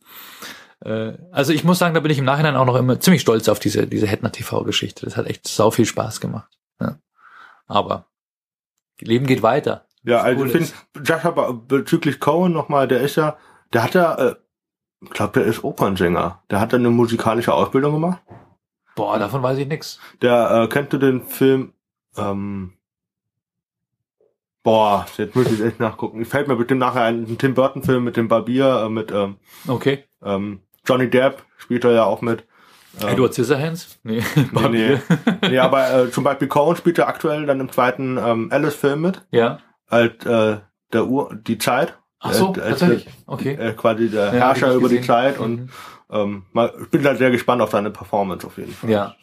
Äh, also ich muss sagen, da bin ich im Nachhinein auch noch immer ziemlich stolz auf diese, diese Hetner TV-Geschichte. Das hat echt sau viel Spaß gemacht. Ja. Aber Leben geht weiter. Ja, also cool ich finde, Joshua bezüglich Cohen nochmal, der ist ja, der hat ja, äh, ich glaube, der ist Opernsänger. Der hat dann eine musikalische Ausbildung gemacht. Boah, davon weiß ich nix. Der, äh, kennt du den Film, ähm, boah, jetzt muss ich echt nachgucken. Ich fällt mir bestimmt nachher ein, Tim Burton Film mit dem Barbier, äh, mit, ähm, okay. ähm, Johnny Depp spielt er ja auch mit. Ähm, Edward Scissorhands? Nee, nee, nee. nee aber äh, zum Beispiel Cohen spielt er aktuell dann im zweiten ähm, Alice-Film mit. Ja halt äh, der Uhr, die Zeit. Ach so, äh, tatsächlich. Okay. Äh, quasi der ja, Herrscher über die Zeit und mhm. ähm, mal, ich bin halt sehr gespannt auf seine Performance auf jeden Fall. Ja,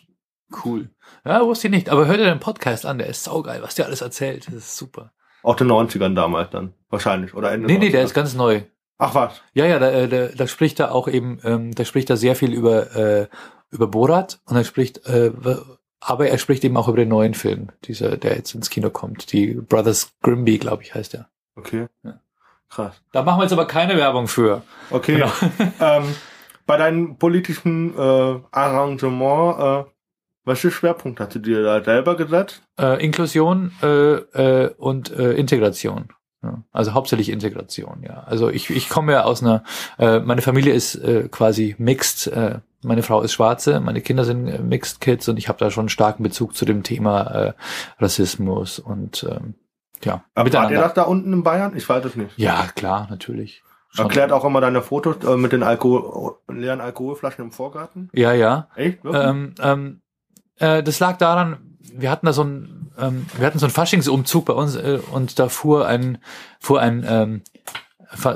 cool. Ja, wusste ich nicht, aber hör dir den Podcast an, der ist saugeil, was der alles erzählt, das ist super. Auch den 90ern damals dann, wahrscheinlich, oder Ende Nee, 90ern. nee, der ist ganz neu. Ach was? Ja, ja, da, da, da spricht er auch eben, ähm, da spricht er sehr viel über, äh, über Borat und er spricht, äh, aber er spricht eben auch über den neuen Film, dieser, der jetzt ins Kino kommt. Die Brothers Grimby, glaube ich, heißt er. Okay. Ja. Krass. Da machen wir jetzt aber keine Werbung für. Okay. Genau. ähm, bei deinem politischen äh, Arrangement, äh, welche Schwerpunkt hast du dir da selber gesetzt? Äh, Inklusion äh, äh, und äh, Integration. Ja, also hauptsächlich Integration, ja. Also ich, ich komme ja aus einer, äh, meine Familie ist äh, quasi mixed, äh, meine Frau ist Schwarze, meine Kinder sind äh, Mixed Kids und ich habe da schon einen starken Bezug zu dem Thema äh, Rassismus und ähm, ja. Aber war ihr das da unten in Bayern? Ich weiß es nicht. Ja, klar, natürlich. Schon. Erklärt auch immer deine Fotos äh, mit den Alkohol leeren Alkoholflaschen im Vorgarten? Ja, ja. Echt? Ähm, ähm, äh, das lag daran, wir hatten da so ein, ähm, wir hatten so einen Faschingsumzug bei uns äh, und da fuhr ein, fuhr ein, ähm,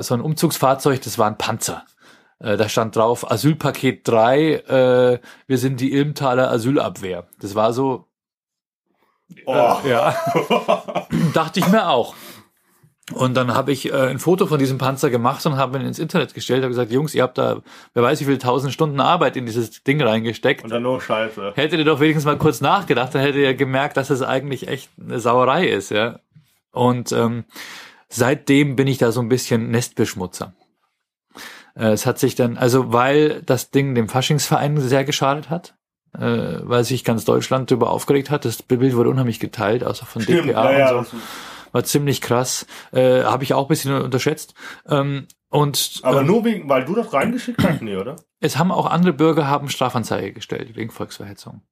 so ein Umzugsfahrzeug, das war ein Panzer. Äh, da stand drauf Asylpaket 3, äh, wir sind die Ilmtaler Asylabwehr. Das war so. Oh. Äh, ja. Dachte ich mir auch. Und dann habe ich äh, ein Foto von diesem Panzer gemacht und habe ihn ins Internet gestellt. Habe gesagt, Jungs, ihr habt da, wer weiß wie viele tausend Stunden Arbeit in dieses Ding reingesteckt. Und dann nur Scheiße. Hättet ihr doch wenigstens mal kurz nachgedacht, dann hättet ihr gemerkt, dass es eigentlich echt eine Sauerei ist, ja. Und ähm, seitdem bin ich da so ein bisschen Nestbeschmutzer. Äh, es hat sich dann, also weil das Ding dem Faschingsverein sehr geschadet hat, äh, weil sich ganz Deutschland darüber aufgeregt hat. Das Bild wurde unheimlich geteilt, außer von Stimmt, DPA ja, und so. War ziemlich krass. Äh, Habe ich auch ein bisschen unterschätzt. Ähm, und Aber ähm, nur wegen, weil du das reingeschickt hast, nee, oder? es haben auch andere Bürger haben Strafanzeige gestellt wegen Volksverhetzung.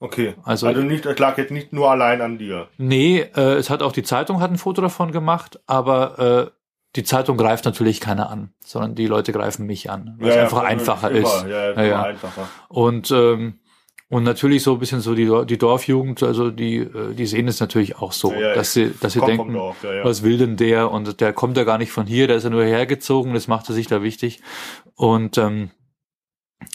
Okay. Also- Also, nicht, das lag jetzt nicht nur allein an dir. Nee, äh, es hat auch die Zeitung hat ein Foto davon gemacht, aber äh, die Zeitung greift natürlich keiner an, sondern die Leute greifen mich an, weil es einfach einfacher immer, ist. Ja, ja, Ja, immer ja. einfacher. Und ähm, und natürlich so ein bisschen so die, die Dorfjugend, also die äh, die sehen es natürlich auch so, Ja, ja, dass sie dass sie denken, Dorf, ja. was will denn der und der kommt ja gar nicht von hier, der ist ja nur hergezogen, das macht er sich da wichtig und ähm,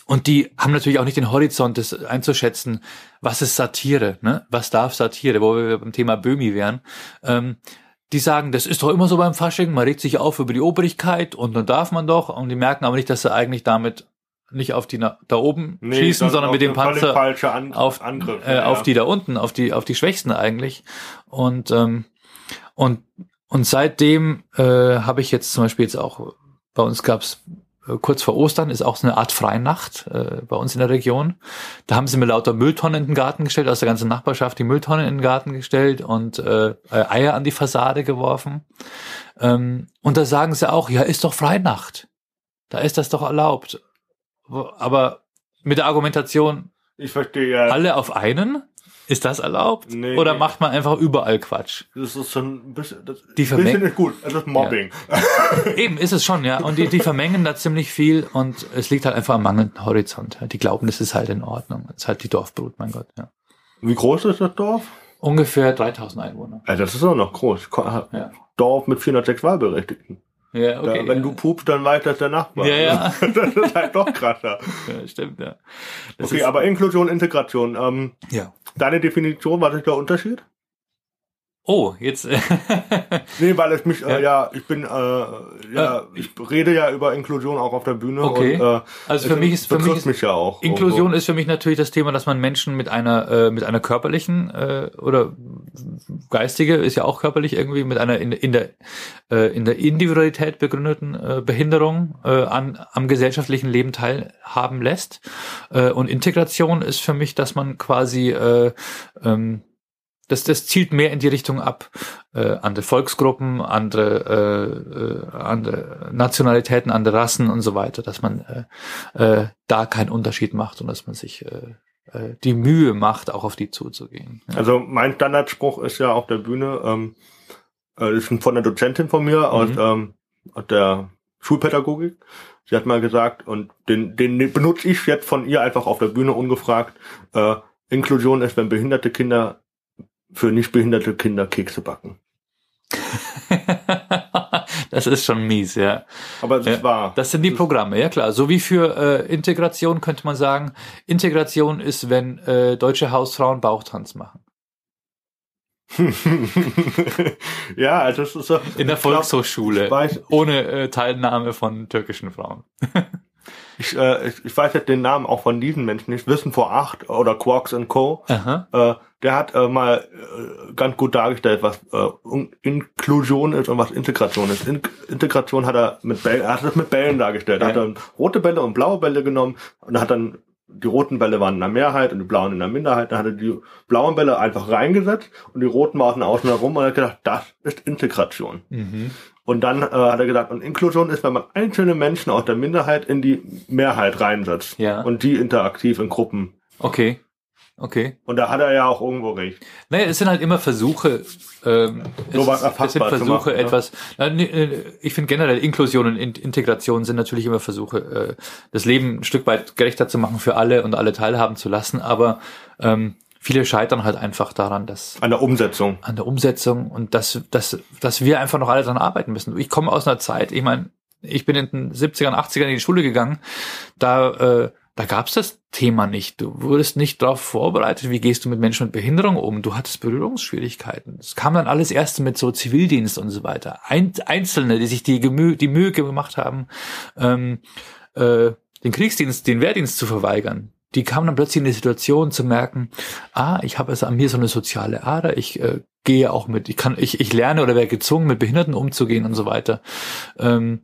und die haben natürlich auch nicht den Horizont, das einzuschätzen, was ist Satire, ne? Was darf Satire, wo wir beim Thema Böhmi wären. Ähm, die sagen, das ist doch immer so beim Fasching, man regt sich auf über die Obrigkeit und dann darf man doch. Und die merken aber nicht, dass sie eigentlich damit nicht auf die na- da oben Nee, schießen, sondern mit dem Panzer falsche An auf, Angriff. äh, ja, auf die da unten, auf die, auf die Schwächsten eigentlich. Und, ähm, und, und seitdem äh, habe ich jetzt zum Beispiel jetzt auch, bei uns gab's äh, kurz vor Ostern ist auch so eine Art Freinacht äh, bei uns in der Region. Da haben sie mir lauter Mülltonnen in den Garten gestellt, aus der ganzen Nachbarschaft die Mülltonnen in den Garten gestellt und äh, äh, Eier an die Fassade geworfen. Ähm, und da sagen sie auch, ja, ist doch Freinacht. Da ist das doch erlaubt. Aber mit der Argumentation, Ich verstehe ja. alle auf einen? Ist das erlaubt? Nee. Oder macht man einfach überall Quatsch? Das ist schon ein bisschen, das Die bisschen ist gut. Das ist Mobbing. Eben, ist es schon, ja. Und die, die vermengen da ziemlich viel und es liegt halt einfach am mangelnden Horizont. Die glauben, das ist halt in Ordnung. Das ist halt die Dorfbrut, mein Gott, ja. Wie groß ist das Dorf? Ungefähr 3000 Einwohner. Ja, das ist auch noch groß. Ja. Dorf mit 406 Wahlberechtigten. Ja, okay. da, wenn ja. du pupst, dann weiß das der Nachbar. Ja, ja. Das ist halt doch krasser. ja, stimmt, ja. Das Okay, aber Inklusion, Integration. Ähm, ja. deine Definition, was ist der Unterschied? Oh, jetzt. Nee, weil es mich, Ja. äh, ja, ich bin, äh, ja, Äh, ich rede ja über Inklusion auch auf der Bühne Okay. und äh, Also für mich ist für mich ist, mich ja auch. Inklusion ist für mich natürlich das Thema, dass man Menschen mit einer äh, mit einer körperlichen äh, oder geistige ist ja auch körperlich irgendwie mit einer in, in der äh, in der Individualität begründeten äh, Behinderung äh, an am gesellschaftlichen Leben teilhaben lässt. Äh, und Integration ist für mich, dass man quasi äh, ähm, das, das zielt mehr in die Richtung ab, äh, andere Volksgruppen, andere, äh, äh, andere Nationalitäten, andere Rassen und so weiter, dass man äh, äh, da keinen Unterschied macht und dass man sich äh, äh, die Mühe macht, auch auf die zuzugehen. Ja. Also mein Standardspruch ist ja auf der Bühne, ähm, äh, ist von der Dozentin von mir aus, Mhm. ähm, aus der Schulpädagogik. Sie hat mal gesagt, und den, den benutze ich jetzt von ihr einfach auf der Bühne ungefragt, äh, Inklusion ist, wenn behinderte Kinder für nicht behinderte Kinder Kekse backen. das ist schon mies, ja. Aber es Ja, wahr. Das sind die Programme, ja klar. So wie für äh, Integration könnte man sagen, Integration ist, wenn äh, deutsche Hausfrauen Bauchtanz machen. ja, also es ist so. In der glaub, Volkshochschule. ich weiß- ohne äh, Teilnahme von türkischen Frauen. Ich, äh, ich, ich weiß jetzt den Namen auch von diesen Menschen nicht. Wissen vor acht oder Quarks and Co. Aha. Äh, der hat äh, mal äh, ganz gut dargestellt, was äh, Inklusion ist und was Integration ist. In Integration hat er mit Bällen, er hat das mit Bällen dargestellt. Er Ja. hat dann rote Bälle und blaue Bälle genommen und hat dann die roten Bälle waren in der Mehrheit und die blauen in der Minderheit. Dann hat er die blauen Bälle einfach reingesetzt und die roten waren außen herum und er hat gedacht, das ist Integration. Mhm. Und dann äh, hat er gesagt, und Inklusion ist, wenn man einzelne Menschen aus der Minderheit in die Mehrheit reinsetzt Ja. und die interaktiv in Gruppen. Okay. Okay. Und da hat er ja auch irgendwo recht. Naja, es sind halt immer Versuche. Ähm, es, Sowas es sind erfassbar zu Versuche, machen, ne? etwas. Na, nee, äh, Ich finde generell Inklusion und In- Integration sind natürlich immer Versuche, äh, das Leben ein Stück weit gerechter zu machen für alle und alle teilhaben zu lassen. Aber ähm, viele scheitern halt einfach daran, dass An der Umsetzung. an der Umsetzung und dass, dass, dass wir einfach noch alle dran arbeiten müssen. Ich komme aus einer Zeit, ich meine, ich bin in den 70ern, 80ern in die Schule gegangen, da, äh, da gab's das Thema nicht. Du wurdest nicht darauf vorbereitet, wie gehst du mit Menschen mit Behinderung um. Du hattest Berührungsschwierigkeiten. Es kam dann alles erst mit so Zivildienst und so weiter. Ein, Einzelne, die sich die, Gemü die Mühe gemacht haben, ähm, äh, den Kriegsdienst, den Wehrdienst zu verweigern. Die kamen dann plötzlich in die Situation zu merken, ah, ich habe also an mir so eine soziale Ader, ich äh, gehe auch mit, ich kann, ich, ich lerne oder werde gezwungen, mit Behinderten umzugehen und so weiter. Ähm,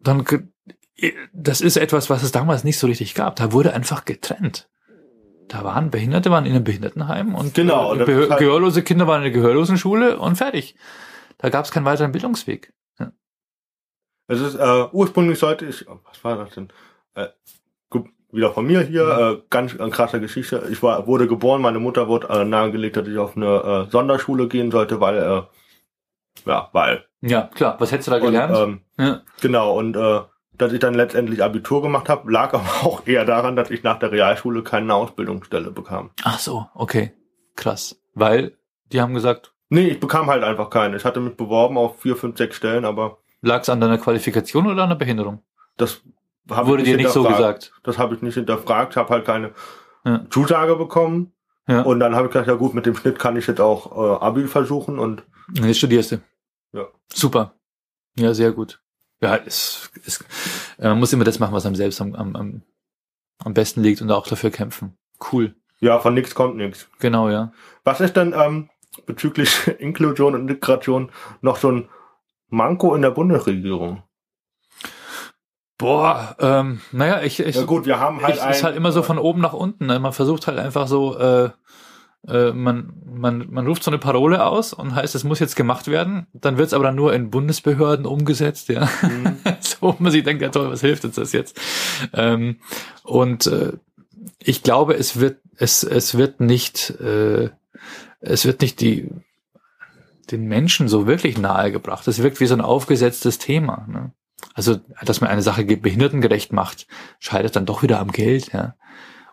dann, das ist etwas, was es damals nicht so richtig gab. Da wurde einfach getrennt. Da waren Behinderte, waren in einem Behindertenheim und Genau, äh, Gehör, gehörlose Kinder waren in der Gehörlosenschule und fertig. Da gab es keinen weiteren Bildungsweg. Es ist, äh, ursprünglich sollte ich, oh, was war das denn? Äh, wieder von mir hier, äh, ganz äh, krasse Geschichte. Ich war, wurde geboren, meine Mutter wurde äh, nahegelegt, dass ich auf eine äh, Sonderschule gehen sollte, weil, äh, ja, weil. Ja, klar. Was hättest du da Und, gelernt? ähm, ja. genau, und äh, dass ich dann letztendlich Abitur gemacht habe, lag aber auch eher daran, dass ich nach der Realschule keine Ausbildungsstelle bekam. Ach so, okay. Krass. Weil die haben gesagt, Nee, ich bekam halt einfach keine. Ich hatte mich beworben auf vier, fünf, sechs Stellen, aber lag es an deiner Qualifikation oder an der Behinderung? das hab Wurde dir nicht so gesagt. Das habe ich nicht hinterfragt. Habe halt keine Ja. Zusage bekommen. Ja. Und dann habe ich gedacht, ja gut, mit dem Schnitt kann ich jetzt auch äh, Abi versuchen. Und Jetzt studierst du. Ja. Super. Ja, sehr gut. Ja, es, es, man muss immer das machen, was einem selbst am, am, am, am besten liegt und auch dafür kämpfen. Cool. ja, von nichts kommt nichts. Genau, ja. Was ist denn ähm, bezüglich Inklusion und Integration noch so ein Manko in der Bundesregierung? Boah, ähm, naja, ich, ich, Ja gut, wir haben halt ich ist halt immer so von oben nach unten. Ne? Man versucht halt einfach so, äh, äh, man, man, man ruft so eine Parole aus und heißt, es muss jetzt gemacht werden. Dann wird es aber dann nur in Bundesbehörden umgesetzt, ja. Mhm. so, man sich denkt, ja toll, was hilft uns das jetzt? Ähm, und äh, ich glaube, es wird, es, es wird nicht, äh, es wird nicht die den Menschen so wirklich nahegebracht. Es wirkt wie so ein aufgesetztes Thema. Ne? Also, dass man eine Sache ge- behindertengerecht macht, scheitert dann doch wieder am Geld, ja.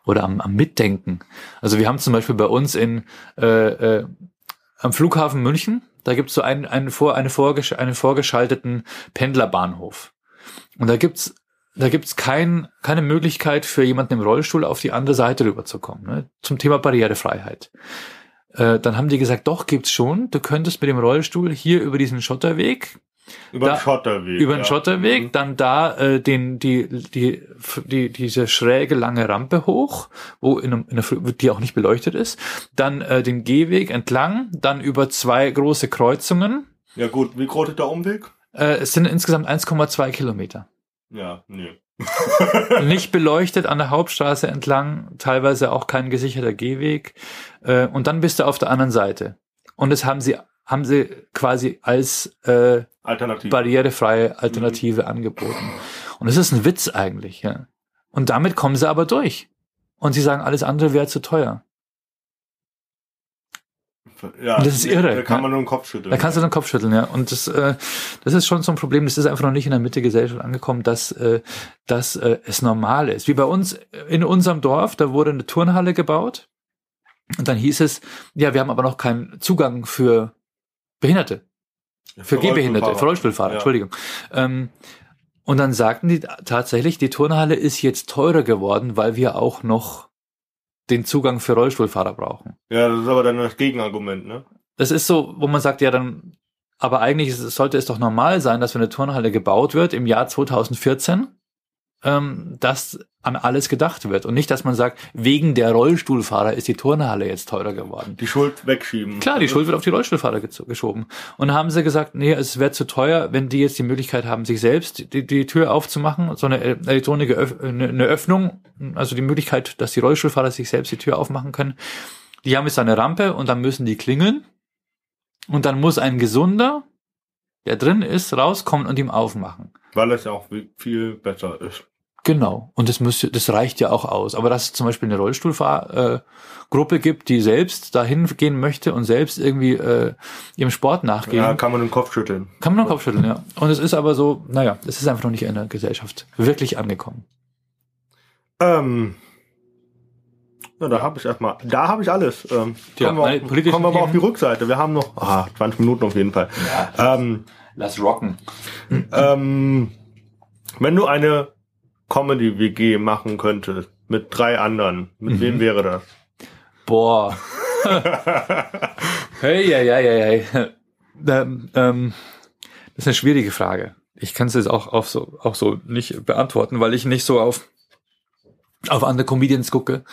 Oder am, am Mitdenken. Also wir haben zum Beispiel bei uns in äh, äh, am Flughafen München, da gibt's so einen, einen, vor, eine vorgesch einen vorgeschalteten Pendlerbahnhof. Und da gibt's da gibt's kein, keine Möglichkeit für jemanden im Rollstuhl auf die andere Seite rüberzukommen. Ne? Zum Thema Barrierefreiheit. Äh, dann haben die gesagt, doch, gibt's schon. Du könntest mit dem Rollstuhl hier über diesen Schotterweg über den Schotterweg. über den ja. Schotterweg, Mhm. dann da äh, den die die die diese schräge lange Rampe hoch, wo in, einem, in der Früh- die auch nicht beleuchtet ist, dann äh, den Gehweg entlang, dann über zwei große Kreuzungen. Ja gut, wie groß ist der Umweg? Äh, es sind insgesamt 1,2 Kilometer. Ja, nee. Nicht beleuchtet an der Hauptstraße entlang, teilweise auch kein gesicherter Gehweg. Äh, und dann bist du auf der anderen Seite. Und das haben sie haben sie quasi als äh, Alternativ. barrierefreie Alternative angeboten. Und es ist ein Witz eigentlich, ja. Und damit kommen sie aber durch. Und sie sagen, alles andere wäre zu teuer. ja, das ist irre, Da kann man nur den Kopf schütteln. Da kannst du den Kopf schütteln, ja. Und das, äh, das ist schon so ein Problem. Das ist einfach noch nicht in der Mitte Gesellschaft angekommen, dass, äh, dass äh, es normal ist. Wie bei uns in unserem Dorf, da wurde eine Turnhalle gebaut. Und dann hieß es, ja, wir haben aber noch keinen Zugang für Behinderte. Für Gehbehinderte, für Rollstuhlfahrer, Ja. Entschuldigung. Ähm, und dann sagten die tatsächlich, die Turnhalle ist jetzt teurer geworden, weil wir auch noch den Zugang für Rollstuhlfahrer brauchen. Ja, das ist aber dann das Gegenargument, ne? Das ist so, wo man sagt, ja, dann, aber eigentlich sollte es doch normal sein, dass wenn eine Turnhalle gebaut wird im Jahr 2014, ähm, dass an alles gedacht wird und nicht, dass man sagt, wegen der Rollstuhlfahrer ist die Turnhalle jetzt teurer geworden. Die Schuld wegschieben. Klar, die Schuld wird auf die Rollstuhlfahrer geschoben. Und haben sie gesagt, nee, es wäre zu teuer, wenn die jetzt die Möglichkeit haben, sich selbst die, die Tür aufzumachen, so eine elektronische Öff eine Öffnung, also die Möglichkeit, dass die Rollstuhlfahrer sich selbst die Tür aufmachen können. Die haben jetzt eine Rampe und dann müssen die klingeln. Und dann muss ein Gesunder, der drin ist, rauskommen und ihm aufmachen. Weil es ja auch viel besser ist. Genau. Und das müsste, das reicht ja auch aus. Aber dass es zum Beispiel eine Rollstuhlfahrgruppe äh, gibt, die selbst dahin gehen möchte und selbst irgendwie äh, ihrem Sport nachgehen, Ja, kann man den Kopf schütteln. kann man den Kopf schütteln, ja. Und es ist aber so, naja, es ist einfach noch nicht in der Gesellschaft wirklich angekommen. Ähm, na, da habe ich erstmal, da habe ich alles. Ähm, Ja, kommen, wir, politischen kommen wir aber auf die. Rückseite. Wir haben noch ah, 20 Minuten auf jeden Fall. Ähm, Lass rocken. ähm, wenn du eine Comedy-WG machen könntest mit drei anderen, mit Mhm. wem wäre das? Boah. hey, ja, ja, ja, ja. Ähm, ähm, das ist eine schwierige Frage. Ich kann es jetzt auch, auch, so, auch so nicht beantworten, weil ich nicht so auf, auf andere Comedians gucke.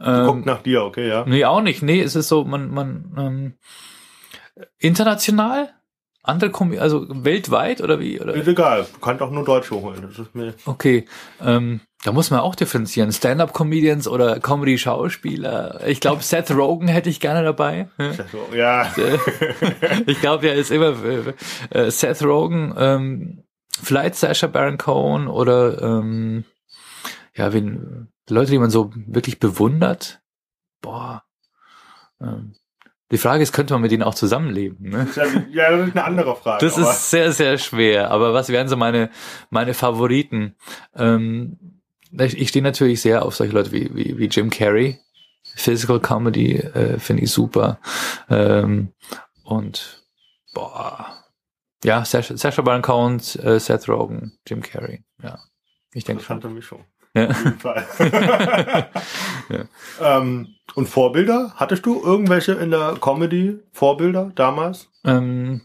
Ähm, Guckt nach dir, okay, ja. Nee, auch nicht. Nee, es ist so, man, man, ähm, international? Andere Kom also weltweit oder wie? Oder? Ist egal, du kannst auch nur Deutsche holen. Okay, ähm, da muss man auch differenzieren. Stand-up-Comedians oder Comedy-Schauspieler. Ich glaube, Seth Rogen hätte ich gerne dabei. so, ja. ich glaube, er ist immer äh, Seth Rogen, ähm, vielleicht Sasha Baron Cohen oder ähm, ja, wen, Leute, die man so wirklich bewundert. Boah. Ähm, die Frage ist, könnte man mit ihnen auch zusammenleben? Ne? Ja, das ist eine andere Frage. Das ist sehr, sehr schwer. Aber was wären so meine, meine Favoriten? Ähm, ich, ich stehe natürlich sehr auf solche Leute wie, wie, wie Jim Carrey. Physical Comedy äh, finde ich super. Ähm, und boah. Ja, Sasha, Sasha Baron Cohen, äh, Seth Rogen, Jim Carrey. Ja, ich denke schon. Mischung. Ja. Auf jeden Fall. ja. ähm, und Vorbilder? Hattest du irgendwelche in der Comedy Vorbilder damals? Ähm,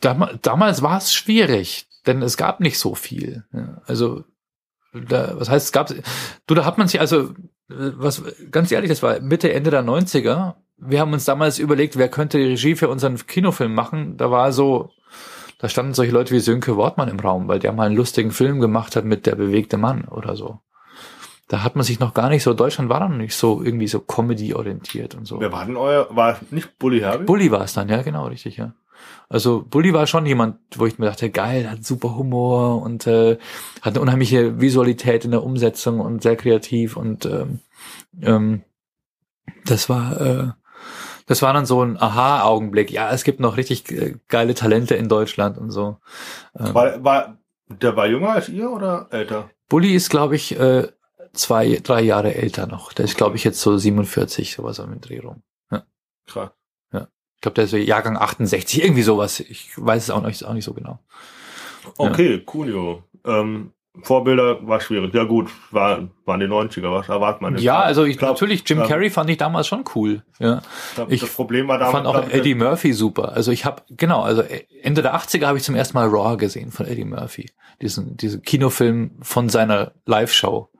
dam damals war es schwierig, denn es gab nicht so viel. Ja, also da, was heißt, es gab, du, da hat man sich also, was, ganz ehrlich, das war Mitte, Ende der 90er. Wir haben uns damals überlegt, wer könnte die Regie für unseren Kinofilm machen. Da war so, da standen solche Leute wie Sönke Wortmann im Raum, weil der mal einen lustigen Film gemacht hat mit Der bewegte Mann oder so. Da hat man sich noch gar nicht so, Deutschland war dann nicht so irgendwie so Comedy-orientiert und so. Wer war denn euer, war nicht Bully Herbig? Bully war es dann, ja, genau, richtig, ja. Also Bully war schon jemand, wo ich mir dachte, geil, hat super Humor und äh, hat eine unheimliche Visualität in der Umsetzung und sehr kreativ und ähm, ähm, das war äh, das war dann so ein Aha-Augenblick. Ja, es gibt noch richtig äh, geile Talente in Deutschland und so. Ähm, war, war der war jünger als ihr oder älter? Bully ist, glaube ich, äh, zwei, drei Jahre älter noch. Der ist, glaube ich, jetzt so 47, sowas am Dreh rum. Ja. Krass. Ja. Ich glaube, der ist so Jahrgang 68, irgendwie sowas. Ich weiß es auch nicht, auch nicht so genau. Okay, ja. coolio. Ähm, Vorbilder war schwierig. Ja gut, war, waren die 90er, was erwartet man? Ja, also ich, glaub, natürlich, Jim ähm, Carrey fand ich damals schon cool. Ja. Glaub, ich das Problem war damals, fand auch Eddie Murphy super. Also ich habe, genau, also Ende der 80er habe ich zum ersten Mal Raw gesehen von Eddie Murphy. Diesen, diesen Kinofilm von seiner Live-Show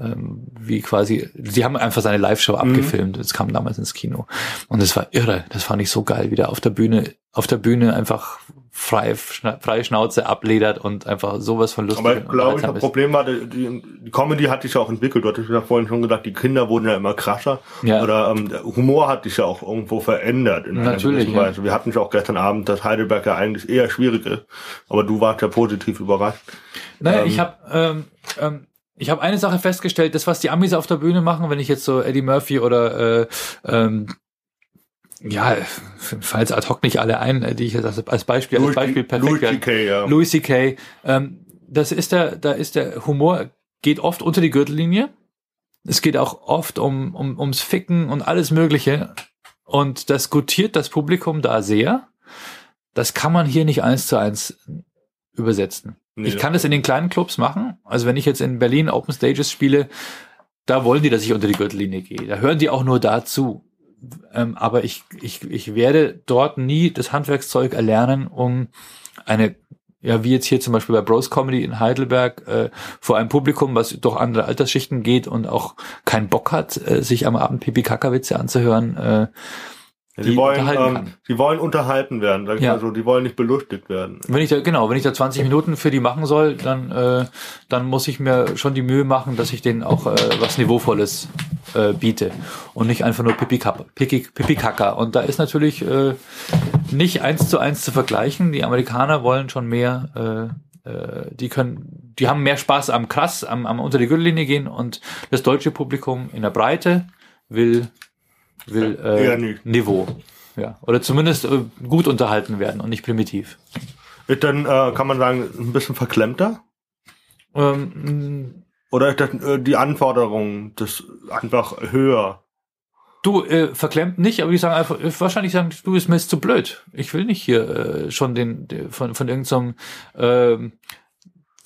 ähm, wie quasi, sie haben einfach seine Live-Show mhm. abgefilmt. Es kam damals ins Kino. Und es war irre. Das fand ich so geil, wie der auf der Bühne, auf der Bühne einfach frei, freie Schnauze abledert und einfach sowas von lustig. Aber ich glaube, das Problem war, die, die Comedy hat sich ja auch entwickelt. Du hattest ja vorhin schon gesagt, die Kinder wurden ja immer krasser. Ja. Oder ähm, der Humor hat sich ja auch irgendwo verändert in Natürlich, einer ja. Weise. Wir hatten ja auch gestern Abend, dass Heidelberg ja eigentlich eher schwierig ist. Aber du warst ja positiv überrascht. Naja, ähm, ich habe ähm, ähm, ich habe eine Sache festgestellt, das, was die Amis auf der Bühne machen, wenn ich jetzt so Eddie Murphy oder äh, ähm, ja, falls ad hoc nicht alle ein, die ich jetzt als Beispiel, als Beispiel perfekt Louis C.K., ja. Louis C.K., ähm, das ist der, da ist der Humor, geht oft unter die Gürtellinie. Es geht auch oft um, um, ums Ficken und alles Mögliche. Und das gutiert das Publikum da sehr. Das kann man hier nicht eins zu eins übersetzen. Nee, ich kann das in den kleinen Clubs machen. Also wenn ich jetzt in Berlin Open Stages spiele, da wollen die, dass ich unter die Gürtellinie gehe. Da hören die auch nur dazu. Ähm, aber ich, ich, ich werde dort nie das Handwerkszeug erlernen, um eine, ja, wie jetzt hier zum Beispiel bei Bros Comedy in Heidelberg, äh, vor einem Publikum, was durch andere Altersschichten geht und auch keinen Bock hat, äh, sich am Abend Pipi-Kaka-Witze anzuhören, äh, die, die wollen, ähm, die wollen unterhalten werden, sag ich ja. mal so, die wollen nicht belustigt werden. Wenn ich da, genau, wenn ich da 20 Minuten für die machen soll, dann, äh, dann muss ich mir schon die Mühe machen, dass ich denen auch äh, was Niveauvolles äh, biete und nicht einfach nur Pipi, Pipi, Pipi Kaka. Und da ist natürlich äh, nicht eins zu eins zu vergleichen. Die Amerikaner wollen schon mehr, äh, äh, die können, die haben mehr Spaß am Krass, am, am unter die Gürtellinie gehen und das deutsche Publikum in der Breite will will äh, Niveau. Ja. Oder zumindest äh, gut unterhalten werden und nicht primitiv. Ist dann, äh, kann man sagen, ein bisschen verklemmter? Ähm, Oder ist das, äh, die Anforderungen das einfach höher? Du, äh, verklemmt nicht, aber ich sage einfach, äh, wahrscheinlich sagen, du bist mir jetzt zu blöd. Ich will nicht hier äh, schon den, den von, von irgendeinem äh,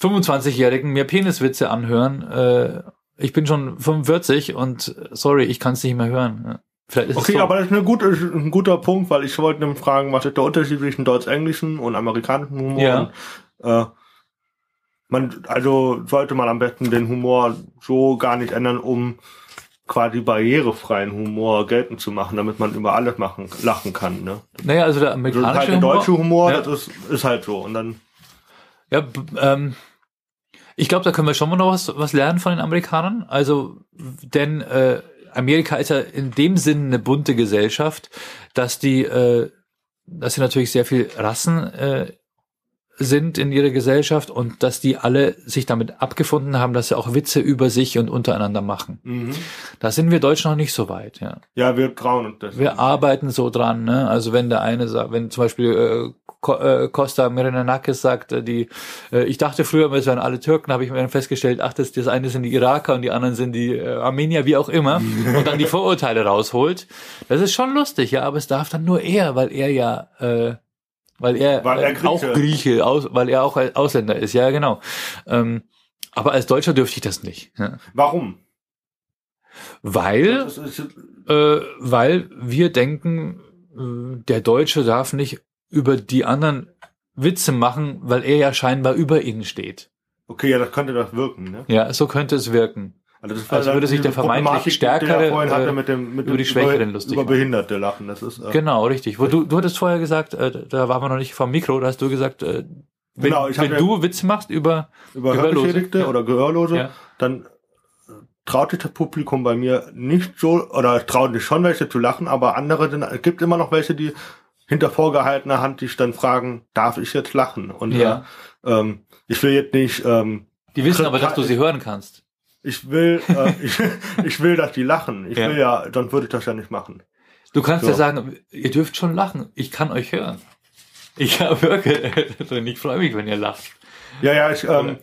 25-Jährigen mir Peniswitze anhören. Äh, ich bin schon 45 und sorry, ich kann es nicht mehr hören. Ja okay, so. aber das ist, eine gute, ein guter Punkt, weil ich wollte nämlich fragen, was ist der Unterschied zwischen deutsch-englischen und amerikanischen Humor? Ja. Und, äh, man, also sollte man am besten den Humor so gar nicht ändern, um quasi barrierefreien Humor geltend zu machen, damit man über alles machen, lachen kann. Ne? Naja, also der ist amerikanische halt der Humor, deutsche Humor, Ja. das ist, ist halt so. Und dann, Ja, ähm, ich glaube, da können wir schon mal noch was, was lernen von den Amerikanern. Also, denn äh, Amerika ist ja in dem Sinn eine bunte Gesellschaft, dass die, äh, dass sie natürlich sehr viel Rassen äh, sind in ihrer Gesellschaft und dass die alle sich damit abgefunden haben, dass sie auch Witze über sich und untereinander machen. mhm. Da sind wir Deutschen noch nicht so weit, ja. ja, wir trauen uns das. Wir arbeiten so dran, ne? Also wenn der eine sagt, wenn zum Beispiel äh, Ko- äh, Costa Mirenakis sagt, äh, die, äh, ich dachte früher, es wären alle Türken, habe ich mir dann festgestellt, ach, das, das eine sind die Iraker und die anderen sind die äh, Armenier, wie auch immer, und dann die Vorurteile rausholt. Das ist schon lustig, ja, aber es darf dann nur er, weil er ja, äh, weil er, Weil er äh, auch Grieche. Aus, weil er auch Ausländer ist, ja, genau. Ähm, aber als Deutscher dürfte ich das nicht, ja. Warum? weil äh, weil wir denken, äh, der Deutsche darf nicht über die anderen Witze machen, weil er ja scheinbar über ihnen steht. okay, ja, das könnte das wirken. Ne? Ja, so könnte es wirken. Also, das Also würde sich der vermeintlich Stärkere, er hatte äh, mit dem, mit über die Schwächeren über, lustig über. Behinderte lachen. Das ist, äh, Genau, richtig. Wo du, du hattest vorher gesagt, äh, da waren wir noch nicht vom Mikro, da hast du gesagt, äh, wenn, Genau, wenn ja- du Witze machst über, über Gehörlose, Hörgeschädigte ja. oder Gehörlose, Ja. dann äh, traut sich das Publikum bei mir nicht so, oder es trauen sich schon welche zu lachen, aber andere, sind- es gibt immer noch welche, die hinter vorgehaltener Hand dich dann fragen, darf ich jetzt lachen? Und Ja. äh, ähm, ich will jetzt nicht, ähm, die wissen aber, dass du sie hören kannst. Ich will, äh, ich, ich will, dass die lachen. Ich Ja. will ja, dann würde ich das ja nicht machen. Du kannst So. ja sagen, ihr dürft schon lachen, ich kann euch hören. Ich habe wirklich, ich freue mich, wenn ihr lacht. Ja, ja, ich, ähm,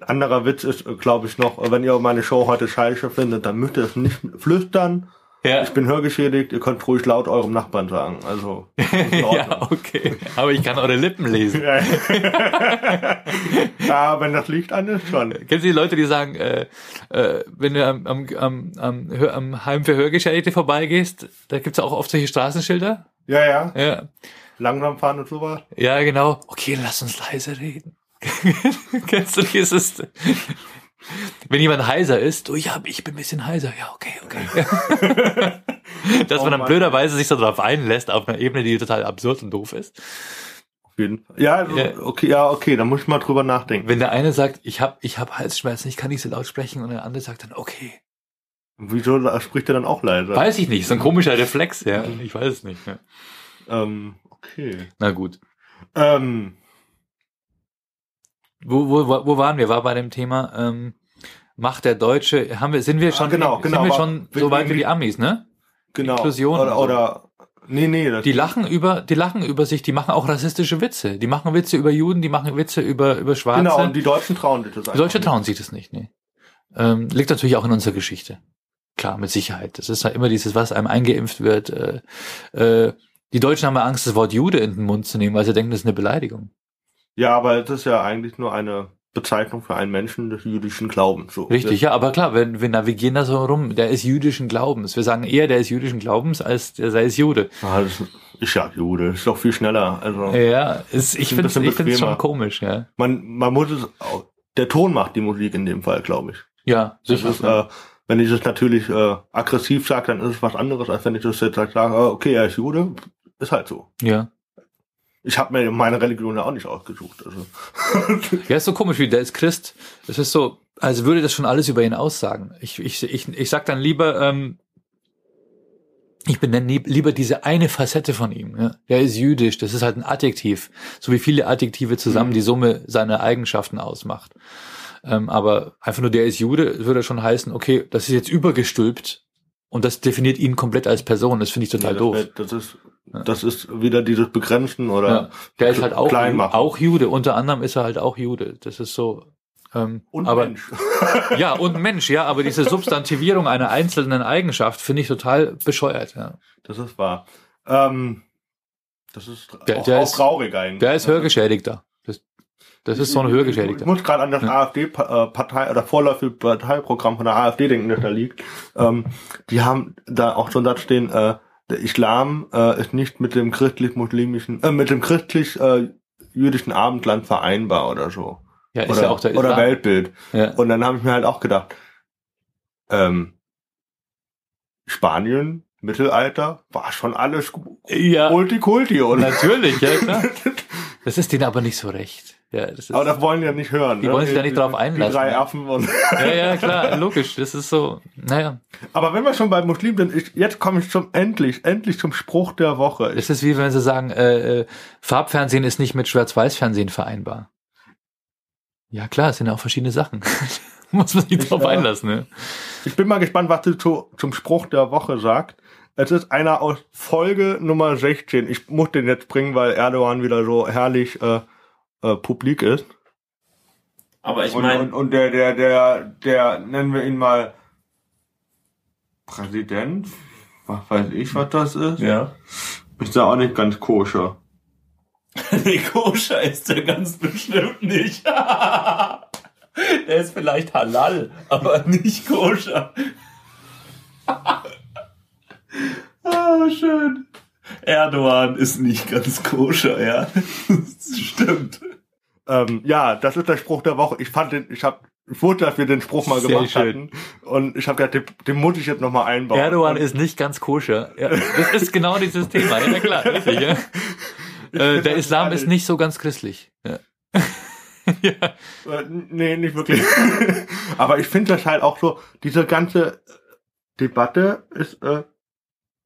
anderer Witz ist, glaube ich, noch, wenn ihr meine Show heute scheiße findet, dann müsst ihr es nicht flüstern. Ja. Ich bin hörgeschädigt, ihr könnt ruhig laut eurem Nachbarn sagen. Also. Ja, okay. Aber ich kann eure Lippen lesen. ja. wenn das liegt an ist schon. Kennst du die Leute, die sagen, äh, äh, wenn du am, am, am, am, Hör- am Heim für Hörgeschädigte vorbeigehst, da gibt's auch oft solche Straßenschilder. Ja, ja. Ja, Langsam fahren und sowas. ja genau. Okay, lass uns leise reden. Kennst du dieses? Wenn jemand heiser ist, du, ja, ich bin ein bisschen heiser. Ja, okay, okay. Dass Oh man dann Mann. blöderweise sich so darauf einlässt, auf einer Ebene, die total absurd und doof ist. Auf jeden Fall. Ja, also, Ja. okay, ja, okay, da muss ich mal drüber nachdenken. Wenn der eine sagt, ich habe ich hab Halsschmerzen, ich kann nicht so laut sprechen, und der andere sagt dann, okay. Wieso spricht er dann auch leise? Weiß ich nicht, so ein komischer Reflex, ja. Ich weiß es nicht. Ja. Ähm, okay. Na gut. Ähm, Wo, wo, wo waren wir? War bei dem Thema ähm, Macht der Deutsche, haben wir, sind wir Ah, schon, genau, sind genau, wir schon so weit wie die Amis, ne? genau. Inklusion Oder, so. oder, nee, nee, das, Die lachen über, die lachen über sich, die machen auch rassistische Witze. Die machen Witze über Juden, die machen Witze über, über Schwarze. genau, und die Deutschen trauen sich das Die einfach Deutsche nicht. trauen sich das nicht, nee. Ähm, liegt natürlich auch in unserer Geschichte. Klar, mit Sicherheit. Das ist halt immer dieses, was einem eingeimpft wird. Äh, äh, die Deutschen haben ja Angst, das Wort Jude in den Mund zu nehmen, weil sie denken, das ist eine Beleidigung. Ja, aber es ist ja eigentlich nur eine Bezeichnung für einen Menschen des jüdischen Glaubens. So. Richtig, ja, aber klar, wir, wir navigieren da so rum. Der ist jüdischen Glaubens. Wir sagen eher, der ist jüdischen Glaubens, als der sei es Jude. Ah, das ist ja Jude, ist doch viel schneller. Also Ja, ist, ich finde es schon komisch, ja. man, man muss es, auch- der Ton macht die Musik in dem Fall, glaube ich. Ja, Das sicher. ist, äh, wenn ich das natürlich äh, aggressiv sage, dann ist es was anderes, als wenn ich das jetzt sage, äh, okay, er ist Jude, ist halt so. ja. Ich habe mir meine Religion ja auch nicht ausgesucht. Also. Ja, ist so komisch, wie der ist Christ. Es ist so, als würde das schon alles über ihn aussagen. Ich, ich, ich, ich sag dann lieber, ähm, ich benenne lieb- lieber diese eine Facette von ihm. Ja. Der ist jüdisch, das ist halt ein Adjektiv, so wie viele Adjektive zusammen Mhm. die Summe seiner Eigenschaften ausmacht. Ähm, aber einfach nur der ist Jude, würde schon heißen, okay, das ist jetzt übergestülpt und das definiert ihn komplett als Person. Das finde ich total Ja, doof. das, das ist das ist wieder dieses Begrenzen oder Ja, der ist halt auch, auch Jude. Unter anderem ist er halt auch Jude. Das ist so. Ähm, und aber Mensch. ja und Mensch, ja, aber diese Substantivierung einer einzelnen Eigenschaft finde ich total bescheuert. Ja. Das ist wahr. Ähm, das ist Der- auch, der auch ist- traurig eigentlich. Der ist Hörgeschädigter. Das, das ist so ein Ich- Ich Hörgeschädigter. muss gerade an das Ja. AfD-Partei oder vorläufige Parteiprogramm von der AfD denken, das da liegt. Ähm, die haben da auch so einen Satz stehen, äh, der Islam äh, ist nicht mit dem christlich-muslimischen, äh, mit dem christlich-jüdischen Abendland vereinbar oder so. Ja, ist oder, ja auch der oder Islam. Weltbild. Ja. Und dann habe ich mir halt auch gedacht, ähm, Spanien, Mittelalter, war schon alles Ja. Kulti-Kulti, oder? Natürlich, ja klar. Das ist denen aber nicht so recht. Ja, das ist, Aber das wollen die ja nicht hören. Die ne? wollen sich da nicht drauf Die einlassen, drei ne? Affen und ja, ja, klar, logisch. Das ist so, naja. Aber wenn wir schon bei Muslimen sind, ich, jetzt komme ich zum endlich, endlich zum Spruch der Woche. Es ist wie wenn sie sagen, äh, äh, Farbfernsehen ist nicht mit Schwarz-Weiß-Fernsehen vereinbar. Ja klar, es sind ja auch verschiedene Sachen. Muss man sich drauf äh, einlassen, ne? Ich bin mal gespannt, was du zu, zum Spruch der Woche sagt. Es ist einer aus Folge Nummer 16. Ich muss den jetzt bringen, weil Erdogan wieder so herrlich äh, äh, publik ist. Aber ich Und, meine, und, und der, der, der, der, nennen wir ihn mal Präsident. Was weiß ich, was das ist. ja. Ist ja auch nicht ganz koscher. Nee, koscher ist er ganz bestimmt nicht. Der ist vielleicht halal, aber nicht koscher. ah, schön. Erdogan ist nicht ganz koscher, ja. Das stimmt. Ähm, ja, das ist der Spruch der Woche. Ich fand den, ich hab, ich wurde, dass wir den Spruch mal Sehr gemacht schön. hatten. Und ich habe gedacht, den, den muss ich jetzt nochmal einbauen. Erdogan und, ist nicht ganz koscher. Ja, das ist genau dieses Thema. Ja klar, richtig, ja. Äh, der Islam ist nicht so ganz christlich. Ja. ja. Äh, nee, nicht wirklich. Aber ich finde das halt auch so, diese ganze Debatte ist, äh,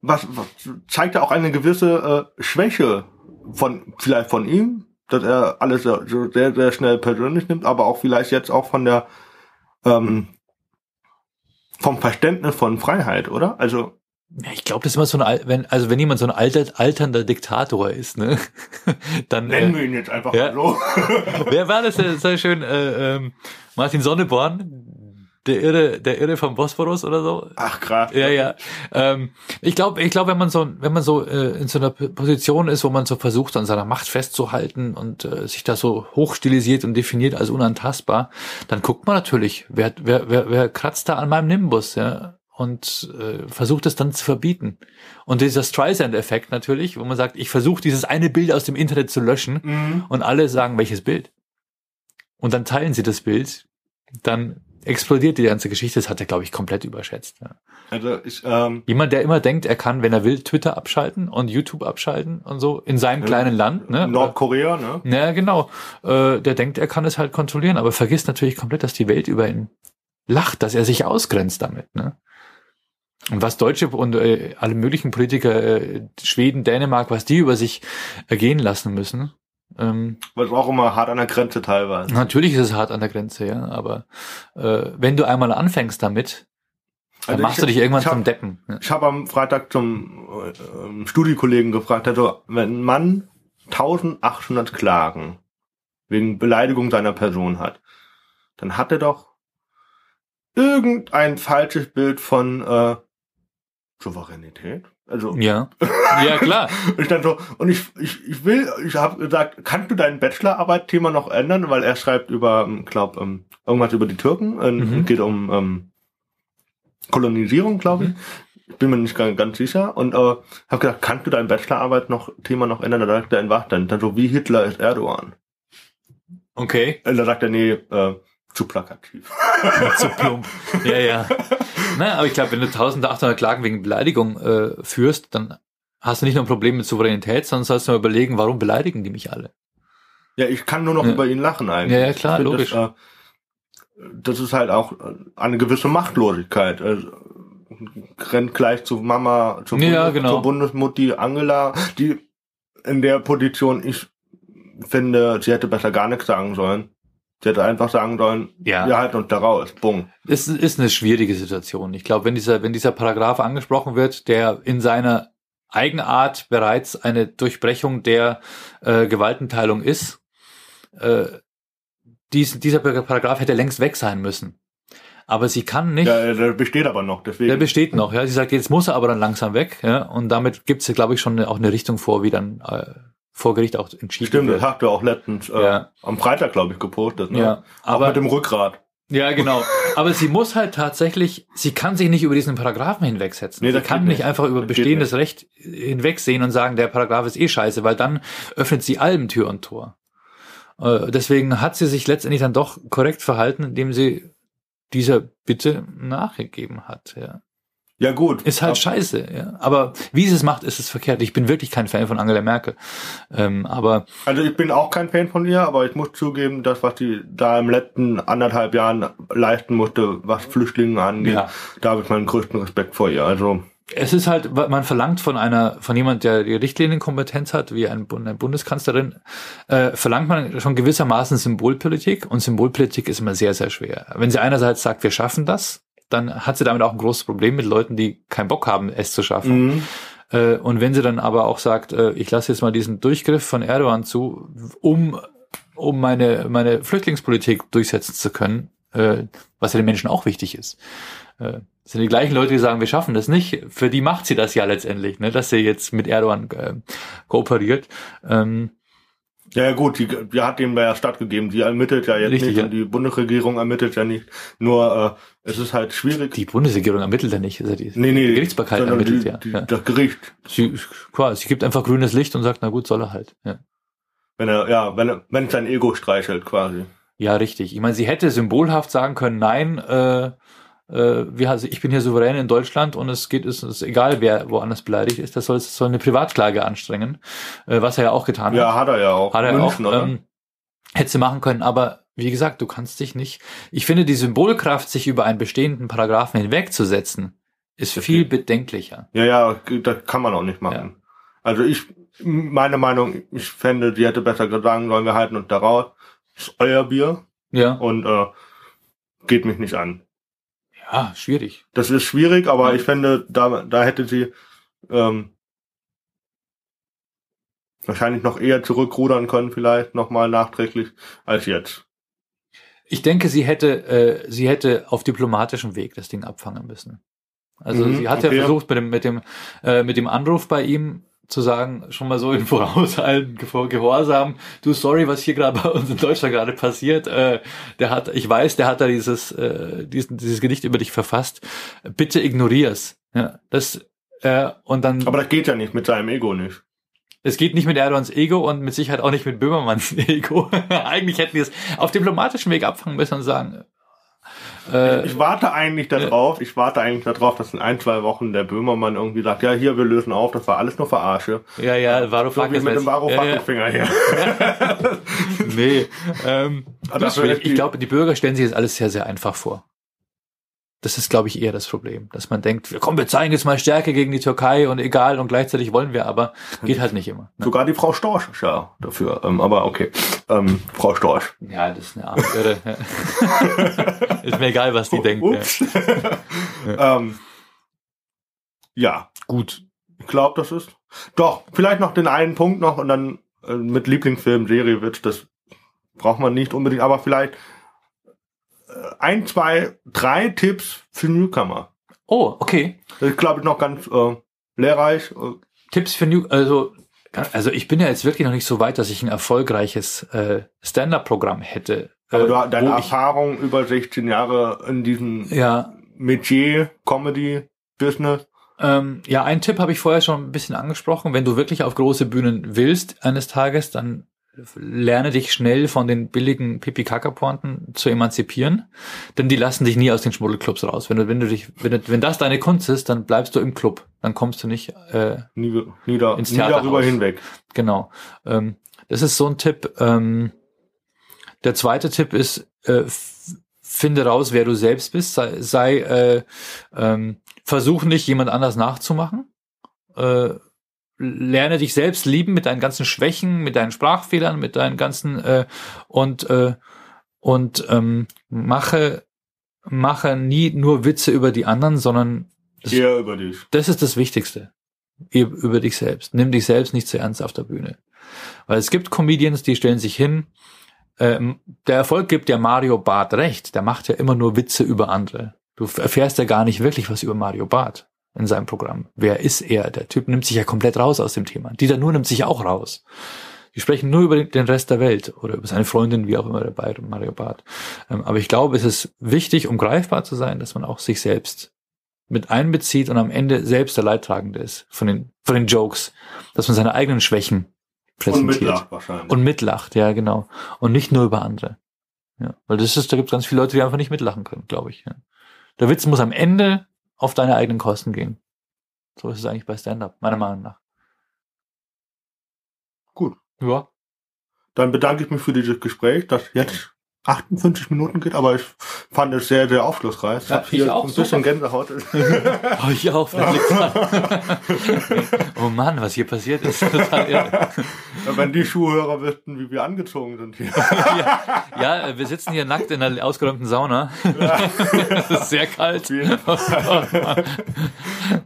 was, was zeigt ja auch eine gewisse äh, Schwäche von, vielleicht von ihm, dass er alles so sehr, sehr schnell persönlich nimmt, aber auch vielleicht jetzt auch von der, ähm, vom Verständnis von Freiheit, oder? Also, Ja, ich glaube, das ist immer so ein, wenn, also wenn jemand so ein alter, alternder Diktator ist, ne, dann, nennen äh, wir ihn jetzt einfach ja. mal so. wer war das, sehr schön, äh, ähm, Martin Sonneborn, der Irre, der Irre vom Bosporus oder so? Ach, krass. Ja, ja. Ähm, ich glaube, ich glaube, wenn man so, wenn man so äh, in so einer Position ist, wo man so versucht, an seiner Macht festzuhalten und äh, sich da so hochstilisiert und definiert als unantastbar, dann guckt man natürlich, wer, wer, wer, wer kratzt da an meinem Nimbus, ja, und äh, versucht es dann zu verbieten. Und dieser Streisand-Effekt natürlich, wo man sagt, ich versuche dieses eine Bild aus dem Internet zu löschen Mhm. und alle sagen, welches Bild. Und dann teilen sie das Bild, dann explodiert die ganze Geschichte. Das hat er, glaube ich, komplett überschätzt. Ja. Also, ich, ähm, Jemand, der immer denkt, er kann, wenn er will, Twitter abschalten und YouTube abschalten und so in seinem Ja. kleinen Land. Ne? Nordkorea, ne? Ja, genau. Äh, der denkt, er kann es halt kontrollieren, aber vergisst natürlich komplett, dass die Welt über ihn lacht, dass er sich ausgrenzt damit. Ne? Und was Deutsche und äh, alle möglichen Politiker, äh, Schweden, Dänemark, was die über sich ergehen lassen müssen. Ähm, Was auch immer hart an der Grenze teilweise. natürlich ist es hart an der Grenze, ja, aber äh, wenn du einmal anfängst damit, dann Also machst ich- du dich irgendwann hab- zum Deppen. Ja. Ich habe am Freitag zum äh, Studiekollegen gefragt, also wenn ein Mann 1800 Klagen wegen Beleidigung seiner Person hat, dann hat er doch irgendein falsches Bild von äh, Souveränität. Also Ja, ja klar. ich dann so und ich ich ich will ich habe gesagt, kannst du dein Bachelorarbeit-Thema noch ändern, weil er schreibt über, glaube ähm, irgendwas über die Türken, äh, Mhm. geht um ähm, Kolonisierung, glaube ich. Ich bin mir nicht ganz, ganz sicher und äh, habe gesagt, kannst du dein Bachelorarbeit noch Thema noch ändern? Da sagt er in was denn? Dann so wie Hitler ist Erdogan. Okay. Und da sagt er nee, äh, zu plakativ. zu plump. Ja, ja. Na, aber ich glaube, wenn du 1800 Klagen wegen Beleidigung äh, führst, dann hast du nicht nur ein Problem mit Souveränität, sondern sollst du mal überlegen, warum beleidigen die mich alle? Ja, ich kann nur noch Ja. über ihn lachen eigentlich. Ja, ja, klar, find logisch. Das, äh, das ist halt auch äh, eine gewisse Machtlosigkeit. Also, rennt gleich zu Mama, zur, Ja, Bundes genau. zur Bundesmutti Angela, die in der Position, ich finde, sie hätte besser gar nichts sagen sollen. Sie hätte einfach sagen sollen, Ja. wir halten uns da raus. Bumm. Es ist eine schwierige Situation. Ich glaube, wenn dieser, wenn dieser Paragraph angesprochen wird, der in seiner Eigenart bereits eine Durchbrechung der äh, Gewaltenteilung ist, äh, dies, dieser Paragraph hätte längst weg sein müssen. Aber sie kann nicht. Ja, der besteht aber noch, deswegen. Der besteht noch, ja. Sie sagt, jetzt muss er aber dann langsam weg, ja. Und damit gibt es, glaube ich, schon eine, auch eine Richtung vor, wie dann äh, vor Gericht auch entschieden Stimmt, das wird. habt ihr auch letztens äh, Ja. am Freitag, glaube ich, gepostet. Ne? Ja, auch aber mit dem Rückgrat. ja, genau. Aber sie muss halt tatsächlich, sie kann sich nicht über diesen Paragraphen hinwegsetzen. Nee, sie das kann nicht einfach über Das bestehendes Recht hinwegsehen und sagen, der Paragraph ist eh scheiße, weil dann öffnet sie allem Tür und Tor. Äh, deswegen hat sie sich letztendlich dann doch korrekt verhalten, indem sie dieser Bitte nachgegeben hat. Ja. Ja gut. Ist halt scheiße, ja. Aber wie sie es macht, ist es verkehrt. Ich bin wirklich kein Fan von Angela Merkel. Ähm, aber Also ich bin auch kein Fan von ihr, aber ich muss zugeben, das, was die da im letzten anderthalb Jahren leisten musste, was Flüchtlinge angeht, Ja. da habe ich meinen größten Respekt vor ihr. Also es ist halt, man verlangt von einer, von jemand, der die Richtlinienkompetenz hat, wie ein, eine Bundeskanzlerin, äh, verlangt man schon gewissermaßen Symbolpolitik und Symbolpolitik ist immer sehr, sehr schwer. Wenn sie einerseits sagt, wir schaffen das, dann hat sie damit auch ein großes Problem mit Leuten, die keinen Bock haben, es zu schaffen. mhm. Äh, und wenn sie dann aber auch sagt, äh, ich lasse jetzt mal diesen Durchgriff von Erdogan zu, um, um meine, meine Flüchtlingspolitik durchsetzen zu können, äh, was ja den Menschen auch wichtig ist. Das sind die gleichen Leute, die sagen, wir schaffen das nicht. Für die macht sie das ja letztendlich, ne, dass sie jetzt mit Erdogan kooperiert. Ähm, Ja, ja gut, die, die hat ihm ja stattgegeben. Die ermittelt ja jetzt Richtig, nicht ja. und die Bundesregierung ermittelt ja nicht. Nur äh, es ist halt schwierig. die Bundesregierung ermittelt ja nicht. Also die nee, nee, die Gerichtsbarkeit ermittelt die, ja. Die, ja. Das Gericht. Sie, klar, sie gibt einfach grünes Licht und sagt, na gut, soll er halt. Ja. Wenn er, ja, wenn er, wenn sein Ego streichelt quasi. Ja, richtig. Ich meine, sie hätte symbolhaft sagen können, nein, äh, äh, wir, also ich bin hier souverän in Deutschland und es geht, es ist egal, wer woanders beleidigt ist, das soll, das soll eine Privatklage anstrengen, äh, was er ja auch getan Ja, hat. hat er ja auch. Hat er München, auch, oder? ähm, hätte sie machen können, aber wie gesagt, du kannst dich nicht, ich finde die Symbolkraft, sich über einen bestehenden Paragraphen hinwegzusetzen, ist viel bedenklicher. Ja, ja, das kann man auch nicht machen. Also ich, meine Meinung, ich fände, die hätte besser sagen sollen, wir halten uns da raus. Das ist euer Bier Ja, und äh, geht mich nicht an. Ja, schwierig. Das ist schwierig, aber ich finde, da, da hätte sie ähm, wahrscheinlich noch eher zurückrudern können, vielleicht nochmal nachträglich, als jetzt. Ich denke, sie hätte, äh, sie hätte auf diplomatischem Weg das Ding abfangen müssen. Also Mhm, sie hat okay. ja versucht mit dem, mit dem, äh, mit dem Anruf bei ihm zu sagen, schon mal so in vorauseilendem Gehor- Gehorsam, du sorry, was hier gerade bei uns in Deutschland gerade passiert. Äh, der hat, ich weiß, der hat da dieses, äh, diesen, dieses Gedicht über dich verfasst. Bitte ignorier's. Ja, das äh, und dann. Aber das geht ja nicht mit seinem Ego nicht. Es geht nicht mit Erdogans Ego und mit Sicherheit auch nicht mit Böhmermanns Ego. Eigentlich hätten die es auf diplomatischem Weg abfangen müssen und sagen, äh, Ich warte eigentlich darauf, ich warte eigentlich darauf, dass in ein, zwei Wochen der Böhmermann irgendwie sagt, ja, hier, wir lösen auf, das war alles nur Verarsche. ja, ja, So wie Varoufakis. mit dem ja, ja. Varoufakisfinger hier. Nee, ähm, dafür ich, ich glaube, die Bürger stellen sich das alles sehr, sehr einfach vor. Das ist, glaube ich, eher das Problem, dass man denkt, wir kommen, wir zeigen jetzt mal Stärke gegen die Türkei und egal und gleichzeitig wollen wir, aber geht halt nicht immer. Ne? Sogar die Frau Storch ist ja dafür. Ähm, aber okay. Ähm, Frau Storch. Ja, das ist eine Art Irre. Ist mir egal, was die denkt. Ja. Ähm, ja, Gut. ich glaube, das ist. Doch, vielleicht noch den einen Punkt noch und dann äh, mit Lieblingsfilm, Serie wird das braucht man nicht unbedingt, aber vielleicht ein, zwei, drei Tipps für Newcomer. Oh, okay. Das ist, glaube ich, noch ganz äh, lehrreich. Äh, Tipps für New, also, also ich bin ja jetzt wirklich noch nicht so weit, dass ich ein erfolgreiches äh, Stand-up-Programm hätte. Aber äh, du, deine wo ich, Erfahrung über 16 Jahre in diesem ja, Metier, Comedy, Business. ähm, ja, einen Tipp habe ich vorher schon ein bisschen angesprochen. Wenn du wirklich auf große Bühnen willst eines Tages, dann lerne dich schnell von den billigen Pipi-Kaka-Pointen zu emanzipieren, denn die lassen dich nie aus den Schmuddelclubs raus. Wenn du, wenn du dich, wenn, du, wenn das deine Kunst ist, dann bleibst du im Club. Dann kommst du nicht äh, Nie, nie, da, Ins nie darüber Theaterhaus. hinweg. Genau. Ähm, das ist so ein Tipp. Ähm, der zweite Tipp ist, äh, finde raus, wer du selbst bist. Sei, sei äh, ähm, versuch nicht, jemand anders nachzumachen. Äh, lerne dich selbst lieben mit deinen ganzen Schwächen, mit deinen Sprachfehlern, mit deinen ganzen äh, und äh, und ähm, mache mache nie nur Witze über die anderen, sondern das- Eher über dich. das ist das Wichtigste. Über dich selbst. Nimm dich selbst nicht zu ernst auf der Bühne. Weil es gibt Comedians, die stellen sich hin. Ähm, der Erfolg gibt ja Mario Barth recht. Der macht ja immer nur Witze über andere. Du erfährst ja gar nicht wirklich was über Mario Barth in seinem Programm. Wer ist er? Der Typ nimmt sich ja komplett raus aus dem Thema. Dieter Nuhr nimmt sich auch raus. Die sprechen nur über den Rest der Welt oder über seine Freundin, wie auch immer dabei, Mario Barth. Ähm, aber ich glaube, es ist wichtig, um greifbar zu sein, dass man auch sich selbst mit einbezieht und am Ende selbst der Leidtragende ist von den, von den Jokes, dass man seine eigenen Schwächen Und präsentiert. mitlacht wahrscheinlich. Und mitlacht, ja, genau. Und nicht nur über andere. Ja, weil das ist, da gibt es ganz viele Leute, die einfach nicht mitlachen können, glaube ich. Ja. Der Witz muss am Ende auf deine eigenen Kosten gehen. So ist es eigentlich bei Stand-up, meiner Meinung nach. Gut. Ja. Dann bedanke ich mich für dieses Gespräch, das jetzt 58 Minuten geht, aber ich fand es sehr, sehr aufschlussreich. Ich Ja, hab hier ich auch, ein bisschen super. Gänsehaut. Oh, ich auch. oh Mann, was hier passiert ist. Total irre. Wenn die Schuhhörer wüssten, wie wir angezogen sind hier. ja, ja, wir sitzen hier nackt in einer ausgeräumten Sauna. Es ist sehr kalt. Nee.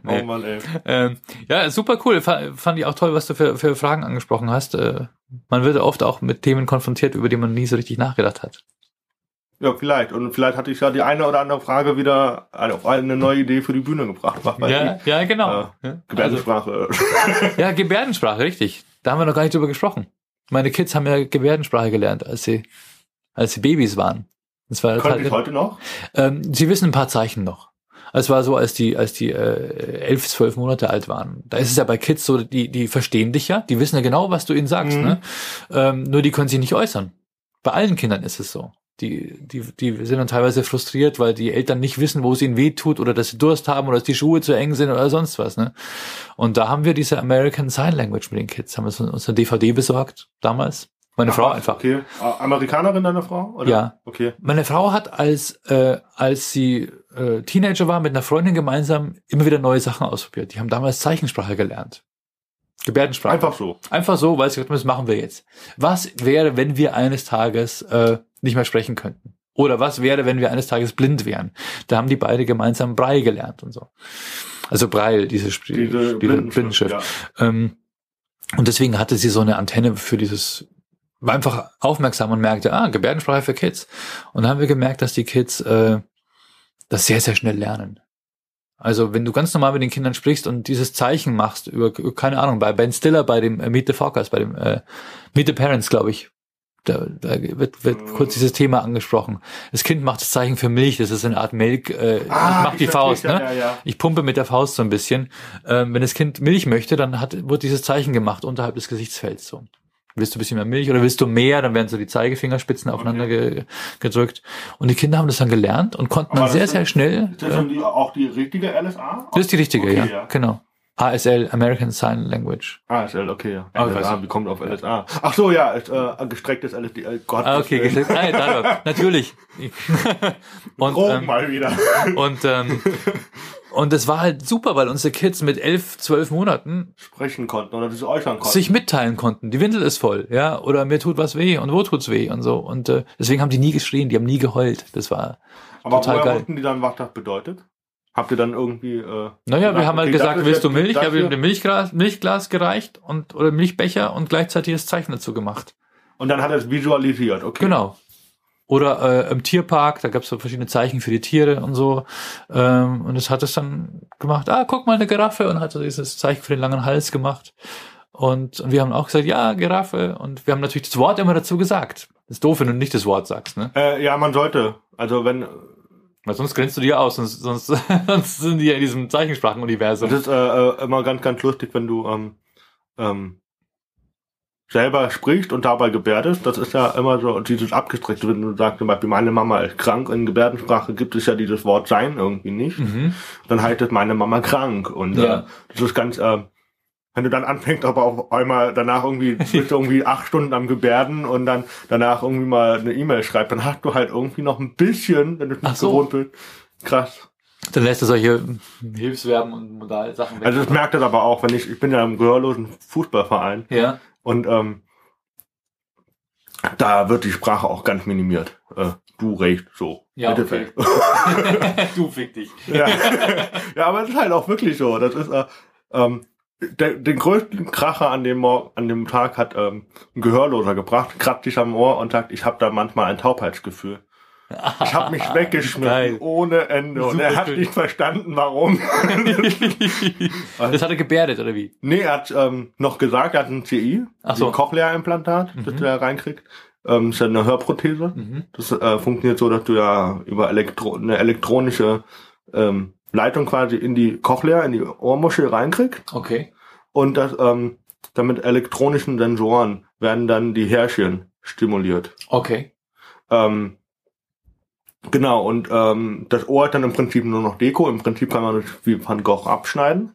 Oh Mann, ey. Ähm, ja, super cool. Fa- Fand ich auch toll, was du für, für Fragen angesprochen hast. Äh, man wird oft auch mit Themen konfrontiert, über die man nie so richtig nachgedacht hat. Ja, vielleicht. Und vielleicht hatte ich ja die eine oder andere Frage wieder auf eine neue Idee für die Bühne gebracht. Ja, ich. ja, genau. Äh, Ja, also, Gebärdensprache. ja, Gebärdensprache, richtig. Da haben wir noch gar nicht drüber gesprochen. Meine Kids haben ja Gebärdensprache gelernt, als sie, als sie Babys waren. Das war Könnte ich total, heute noch? ähm, sie wissen ein paar Zeichen noch. Es war so, als die, als die äh, elf, zwölf Monate alt waren. Da ist es ja bei Kids so, die, die verstehen dich ja, die wissen ja genau, was du ihnen sagst. Mhm. Ne? Ähm, nur die können sich nicht äußern. Bei allen Kindern ist es so. Die, die, die sind dann teilweise frustriert, weil die Eltern nicht wissen, wo es ihnen weh tut oder dass sie Durst haben oder dass die Schuhe zu eng sind oder sonst was. Ne? Und da haben wir diese American Sign Language mit den Kids, haben wir uns eine DVD besorgt damals. Meine Frau Ach, einfach. Okay. Amerikanerin deine Frau? Oder? Ja. Okay. Meine Frau hat als äh, als sie äh, Teenager war mit einer Freundin gemeinsam immer wieder neue Sachen ausprobiert. Die haben damals Zeichensprache gelernt. Gebärdensprache. Einfach so. Einfach so, weil sie gesagt haben, das machen wir jetzt. Was wäre, wenn wir eines Tages äh, nicht mehr sprechen könnten? Oder was wäre, wenn wir eines Tages blind wären? Da haben die beide gemeinsam Braille gelernt und so. Also Braille, diese, Sp- Diese Blindenschrift. Ja. Ähm, und deswegen hatte sie so eine Antenne für dieses, war einfach aufmerksam und merkte, ah, Gebärdensprache für Kids. Und dann haben wir gemerkt, dass die Kids äh, das sehr, sehr schnell lernen. Also wenn du ganz normal mit den Kindern sprichst und dieses Zeichen machst, über, keine Ahnung, bei Ben Stiller, bei dem äh, Meet the Fockers, bei dem äh, Meet the Parents, glaube ich, da, da wird, wird Mhm. kurz dieses Thema angesprochen. Das Kind macht das Zeichen für Milch, das ist eine Art Milk, äh, ich Ah, mach die ich Faust, ne? ja, ja. Ich pumpe mit der Faust so ein bisschen. Ähm, wenn das Kind Milch möchte, dann hat, wird dieses Zeichen gemacht unterhalb des Gesichtsfelds so. Willst du ein bisschen mehr Milch oder willst du mehr? Dann werden so die Zeigefingerspitzen aufeinander ge gedrückt. Und die Kinder haben das dann gelernt und konnten Aber dann sehr, ist- sehr schnell. Ist das äh, dann die, auch die richtige LSA? das ist die richtige, Okay, ja. ja. Genau. ASL, American Sign Language. ASL, okay, ja. Ah, LSA, nicht. wie kommt auf LSA? Ach so, ja, ist, äh, gestrecktes LSD. Äh, Gott, Ah, okay, äh. Ah, dadurch. Natürlich. und, Drogen ähm, mal wieder. und, ähm, und es war halt super, weil unsere Kids mit elf, zwölf Monaten Sprechen konnten oder sich äußern konnten. sich mitteilen konnten. Die Windel ist voll, ja, oder mir tut was weh und wo tut's weh und so. Und äh, deswegen haben die nie geschrien, die haben nie geheult. Das war Aber total woher geil. wussten die dann, was das bedeutet? Habt ihr dann irgendwie, äh, Naja, wir haben halt okay, gesagt, das willst du Milch? Ich das habe ihm ein Milchglas, Milchglas gereicht und oder Milchbecher und gleichzeitig das Zeichen dazu gemacht. Und dann hat er es visualisiert, okay. Genau. Oder äh, im Tierpark, da gab es so verschiedene Zeichen für die Tiere und so. Ähm, und es hat es dann gemacht, ah, guck mal, eine Giraffe und hat so dieses Zeichen für den langen Hals gemacht. Und, und wir haben auch gesagt, ja, Giraffe. Und wir haben natürlich das Wort immer dazu gesagt. Das ist doof, wenn du nicht das Wort sagst, ne? Äh, ja, man sollte. Also wenn, Weil sonst grenzt du dir aus, sonst, sonst, sonst sind die ja in diesem Zeichensprachenuniversum. das ist äh, äh, immer ganz, ganz lustig, wenn du ähm, ähm, selber sprichst und dabei gebärdest. Das ist ja immer so dieses abgestreckte, wenn du sagst zum Beispiel, meine Mama ist krank. In Gebärdensprache gibt es ja dieses Wort sein irgendwie nicht. Mhm. Dann heißt es meine Mama krank. Und Ja. äh, das ist ganz, äh, wenn du dann anfängst, aber auf einmal danach irgendwie, bist du irgendwie acht Stunden am Gebärden und dann danach irgendwie mal eine E-Mail schreibst, dann hast du halt irgendwie noch ein bisschen, wenn du es nicht so. gewohnt bist, krass. Dann lässt er solche Hilfsverben und Modalsachen weg. Also ich merke das aber auch, wenn ich, ich bin ja im gehörlosen Fußballverein ja. Und ähm, da wird die Sprache auch ganz minimiert. Äh, du recht, so. Ja, Mittelfeld. du fick dich. ja. ja, aber es ist halt auch wirklich so. Das ist äh, ähm, der, den größten Kracher an dem, Mor an dem Tag hat ähm, ein Gehörloser gebracht, kratzt sich am Ohr und sagt, ich habe da manchmal ein Taubheitsgefühl. Ich habe mich weggeschmissen ohne Ende und er Super hat schön. nicht verstanden, warum. das hat er gebärdet, oder wie? nee, er hat ähm, noch gesagt, er hat ein CI, Ach so. ein Cochlea-Implantat, das Mhm. er reinkriegt. Ähm, das ist ja eine Hörprothese. Mhm. Das äh, funktioniert so, dass du ja über Elektro eine elektronische ähm, Leitung quasi in die Cochlea, in die Ohrmuschel reinkriegst. Okay. Und das, ähm, dann mit elektronischen Sensoren werden dann die Härchen stimuliert. Okay. Ähm, Genau, und ähm, das Ohr hat dann im Prinzip nur noch Deko. Im Prinzip kann man das wie Van Gogh abschneiden.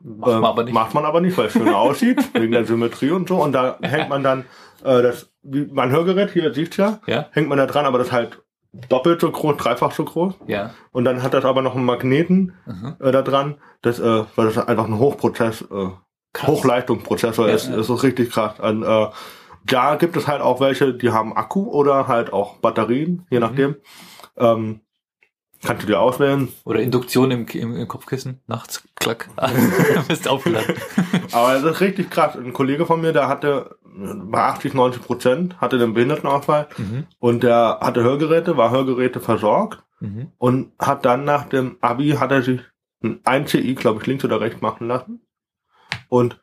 Macht man aber nicht. Macht man aber nicht, weil es schön aussieht, wegen der Symmetrie und so. Und da hängt man dann äh, das, wie mein Hörgerät, hier sieht's ja, Ja, hängt man da dran, aber das ist halt doppelt so groß, dreifach so groß. ja. Und dann hat das aber noch einen Magneten Mhm. äh, da dran, das, äh, weil das einfach ein Hochprozess, äh, Krass. Hochleistungsprozessor Ja, ist. ja. Das ist richtig krass. Und, äh, da gibt es halt auch welche, die haben Akku oder halt auch Batterien, Mhm. je nachdem. Ähm, kannst du dir auswählen. Oder Induktion im, im, im Kopfkissen. Nachts, klack. Bist aufgeladen. Aber das ist richtig krass. Ein Kollege von mir, der hatte bei 80, 90 Prozent, hatte den Behindertenausfall Mhm. und der hatte Hörgeräte, war Hörgeräte versorgt Mhm. und hat dann nach dem Abi, hat er sich ein 1CI, glaube ich, links oder rechts machen lassen. Und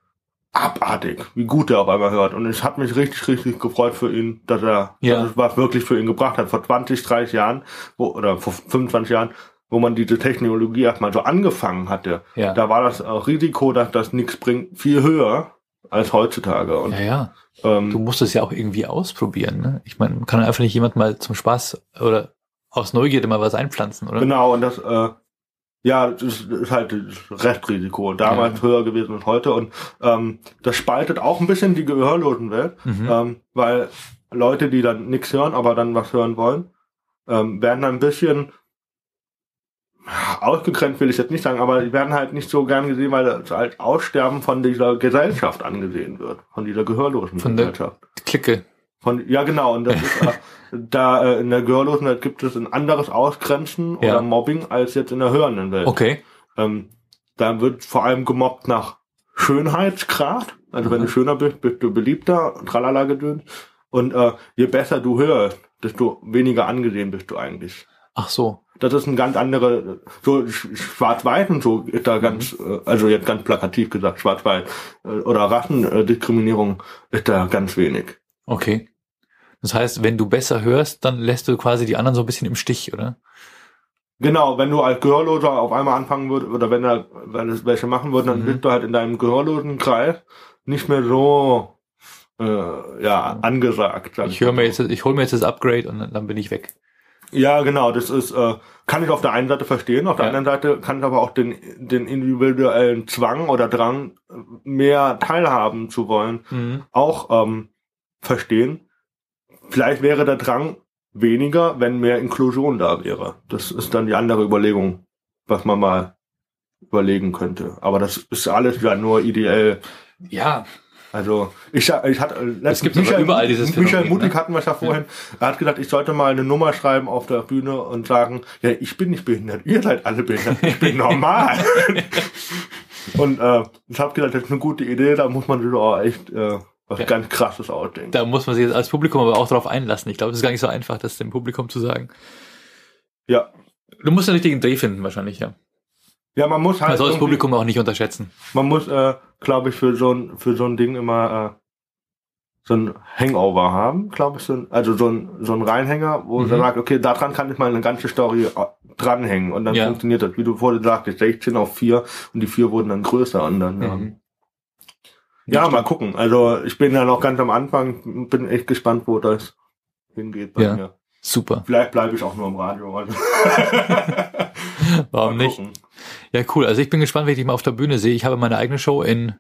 abartig, wie gut er auf einmal hört. Und es hat mich richtig, richtig gefreut für ihn, dass er Ja. dass es was wirklich für ihn gebracht hat. Vor 20, 30 Jahren, wo, oder vor 25 Jahren, wo man diese Technologie erstmal so angefangen hatte, Ja. da war das Risiko, dass das nichts bringt, viel höher als heutzutage. Und ja, ja. ähm, Du musst es ja auch irgendwie ausprobieren. Ne? Ich meine, kann einfach nicht jemand mal zum Spaß oder aus Neugierde mal was einpflanzen, oder? Genau, und das, äh, ja, das ist, halt Restrisiko. Damals Ja. höher gewesen als heute. Und ähm, das spaltet auch ein bisschen die Gehörlosenwelt, Mhm. ähm, weil Leute, die dann nichts hören, aber dann was hören wollen, ähm, werden dann ein bisschen ausgegrenzt, will ich jetzt nicht sagen, aber die werden halt nicht so gern gesehen, weil das als Aussterben von dieser Gesellschaft angesehen wird, von dieser gehörlosen Von der- Gesellschaft. Clique. Von, ja, genau. Und das ist, äh, da äh, in der Gehörlosenwelt gibt es ein anderes Ausgrenzen Ja. oder Mobbing als jetzt in der hörenden Welt. Okay. Ähm, da wird vor allem gemobbt nach Schönheitsgrad. Also wenn Mhm. du schöner bist, bist du beliebter, tralala gedöns. Und äh, je besser du hörst, desto weniger angesehen bist du eigentlich. Ach so. Das ist ein ganz andere, so Sch- Schwarz-Weiß und so ist da ganz, Mhm. äh, also jetzt ganz plakativ gesagt, Schwarz-Weiß äh, oder Rassendiskriminierung ist da ganz wenig. Okay. Das heißt, wenn du besser hörst, dann lässt du quasi die anderen so ein bisschen im Stich, oder? Genau, wenn du als Gehörloser auf einmal anfangen würdest, oder wenn da, wenn es welche machen würden, dann Mhm. bist du halt in deinem gehörlosen Kreis nicht mehr so, äh, ja, angesagt. sag Ich höre mir jetzt, ich hole mir jetzt das Upgrade und dann- dann bin ich weg. Ja, genau, das ist, äh, kann ich auf der einen Seite verstehen, auf der Ja. anderen Seite kann ich aber auch den, den individuellen Zwang oder Drang, mehr teilhaben zu wollen, Mhm. auch ähm, verstehen. Vielleicht wäre der Drang weniger, wenn mehr Inklusion da wäre. Das ist dann die andere Überlegung, was man mal überlegen könnte. Aber das ist alles ja nur ideell. Ja, Also ich, ich hatte Es gibt aber überall dieses Michael Phänomen, Mutig ne? hatten wir es ja vorhin. Er hat gesagt, ich sollte mal eine Nummer schreiben auf der Bühne und sagen, ja, ich bin nicht behindert, ihr seid alle behindert, ich bin normal. und äh, ich habe gedacht, das ist eine gute Idee, da muss man sich auch echt äh, was Ja. ganz krasses ausdenken. da muss man sich jetzt als Publikum aber auch drauf einlassen. Ich glaube, es ist gar nicht so einfach, das dem Publikum zu sagen. ja. Du musst den richtigen Dreh finden, wahrscheinlich, ja. Ja, man muss halt Man soll das Publikum auch nicht unterschätzen. Man muss, äh, glaube ich, für so ein für so ein Ding immer äh, so ein Hangover haben, glaube ich, so ein, also so ein so ein Reinhänger, wo Mhm. man sagt, okay, daran kann ich mal eine ganze Story äh, dranhängen und dann Ja. funktioniert das. Wie du vorhin sagtest, 16 auf 4 und die 4 wurden dann größer und dann. Mhm. Ja, mal gucken. Also ich bin ja noch ganz am Anfang, bin echt gespannt, wo das hingeht bei Ja. mir. Super. Vielleicht bleibe ich auch nur im Radio. Also. Warum nicht? Ja, cool. Also ich bin gespannt, wenn ich dich mal auf der Bühne sehe. Ich habe meine eigene Show in,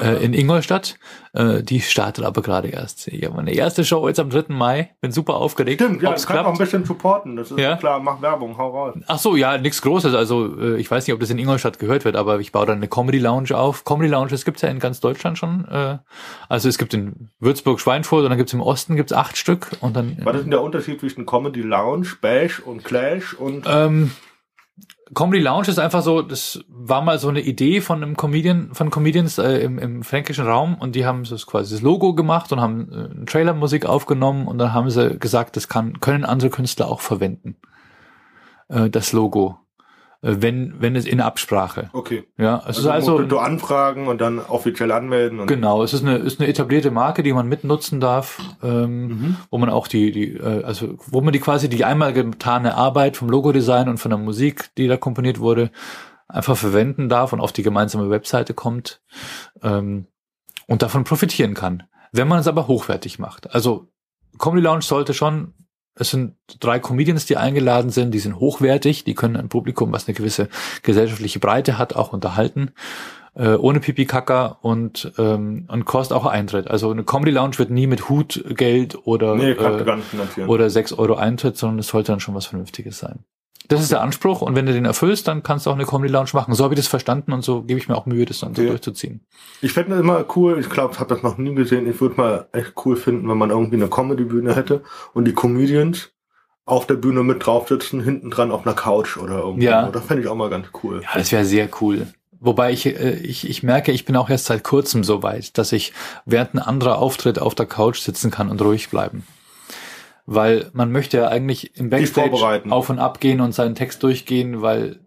äh, in Ingolstadt. Äh, die startet aber gerade erst. Ich habe meine erste Show jetzt am 3. Mai. Bin super aufgeregt. Stimmt, ja, das kann auch ein bisschen supporten. Das ist Ja. klar, mach Werbung, hau raus. Ach so, ja, nichts Großes. Also äh, ich weiß nicht, ob das in Ingolstadt gehört wird, aber ich baue dann eine Comedy Lounge auf. Comedy Lounges gibt's ja in ganz Deutschland schon. Äh, also es gibt in Würzburg, Schweinfurt und dann gibt's im Osten gibt's acht Stück und dann Was ist denn der Unterschied zwischen Comedy Lounge, Bash und Clash und Ähm, Comedy Lounge ist einfach so, das war mal so eine Idee von einem Comedian, von Comedians äh, im, im fränkischen Raum und die haben so quasi das Logo gemacht und haben äh, Trailermusik aufgenommen und dann haben sie gesagt, das kann, können andere Künstler auch verwenden. Äh, das Logo. Äh, wenn, wenn es in Absprache. okay. Ja, es Also, ist also, du anfragen und dann offiziell anmelden und genau, es ist eine, ist eine etablierte Marke, die man mitnutzen darf, ähm, Mhm. wo man auch die, die, äh, also wo man die quasi die einmal getane Arbeit vom Logodesign und von der Musik, die da komponiert wurde, einfach verwenden darf und auf die gemeinsame Webseite kommt ähm, und davon profitieren kann. Wenn man es aber hochwertig macht. Also Comedy Lounge sollte schon es sind drei Comedians, die eingeladen sind, die sind hochwertig, die können ein Publikum, was eine gewisse gesellschaftliche Breite hat, auch unterhalten, äh, ohne Pipi-Kaka und, ähm, und kostet auch Eintritt. Also eine Comedy Lounge wird nie mit Hutgeld oder, Nee, äh, oder sechs Euro Eintritt, sondern es sollte dann schon was Vernünftiges sein. Das ist der Anspruch und wenn du den erfüllst, dann kannst du auch eine Comedy Lounge machen. So habe ich das verstanden und so gebe ich mir auch Mühe, das dann so Okay. durchzuziehen. Ich fände das immer cool, ich glaube, ich habe das noch nie gesehen. Ich würde mal echt cool finden, wenn man irgendwie eine Comedy-Bühne hätte und die Comedians auf der Bühne mit drauf sitzen, hinten dran auf einer Couch oder irgendwie. Ja. Das fände ich auch mal ganz cool. Ja, das wäre sehr cool. Wobei ich, äh, ich, ich merke, ich bin auch erst seit kurzem so weit, dass ich während ein anderer Auftritt auf der Couch sitzen kann und ruhig bleiben. Weil man möchte ja eigentlich im Backstage auf und ab gehen und seinen Text durchgehen, weil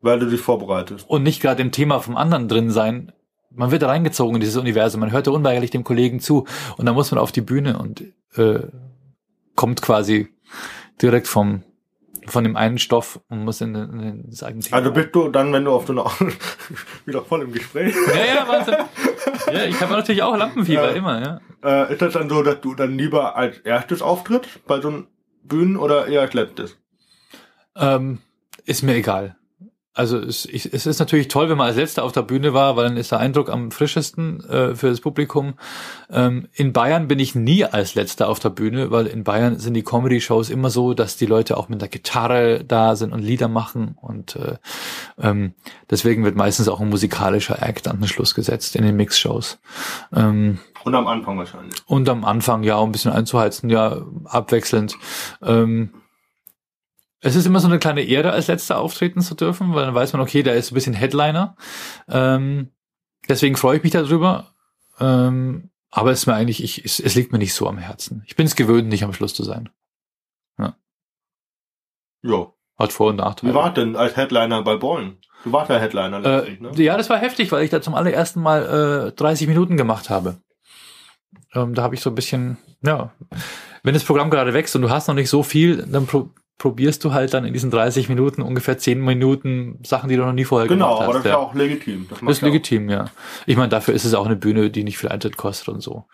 Weil du dich vorbereitest. und nicht gerade im Thema vom anderen drin sein. Man wird reingezogen in dieses Universum, man hört ja unweigerlich dem Kollegen zu und dann muss man auf die Bühne und äh, kommt quasi direkt vom von dem einen Stoff und muss in, in, in das eigene Thema. Also bist du dann, wenn du auf so einer wieder voll im Gespräch, Ja, ja, Wahnsinn. Ja, ich habe natürlich auch Lampenfieber, Ja. immer, ja. äh, ist das dann so, dass du dann lieber als erstes auftritt bei so einem Bühnen oder eher als letztes? Ähm, ist mir egal. Also es, ich, es ist natürlich toll, wenn man als Letzter auf der Bühne war, weil dann ist der Eindruck am frischesten äh, für das Publikum. Ähm, in Bayern bin ich nie als Letzter auf der Bühne, weil in Bayern sind die Comedy-Shows immer so, dass die Leute auch mit der Gitarre da sind und Lieder machen und äh, ähm, deswegen wird meistens auch ein musikalischer Act an den Schluss gesetzt in den Mix-Shows. Ähm, Und am Anfang wahrscheinlich. und am Anfang ja, um ein bisschen einzuheizen, ja, abwechselnd. Ähm, es ist immer so eine kleine Ehre, als letzter auftreten zu dürfen, weil dann weiß man, okay, da ist ein bisschen Headliner. Ähm, deswegen freue ich mich darüber. Ähm, aber es ist mir eigentlich, ich, es, es liegt mir nicht so am Herzen. Ich bin es gewöhnt, nicht am Schluss zu sein. Jo. Hat Vor- und Nachteile. Wie war denn als Headliner bei Bollen? Du warst ja Headliner Äh, letztlich, ne? ja, das war heftig, weil ich da zum allerersten Mal äh, 30 Minuten gemacht habe. Ähm, da habe ich so ein bisschen, ja, wenn das Programm gerade wächst und du hast noch nicht so viel, dann probierst du halt dann in diesen 30 Minuten ungefähr 10 Minuten Sachen, die du noch nie vorher Genau, gemacht aber hast. das ist ja auch legitim. Das, Das ist ja auch- legitim, ja. Ich meine, dafür ist es auch eine Bühne, die nicht viel Eintritt kostet und so.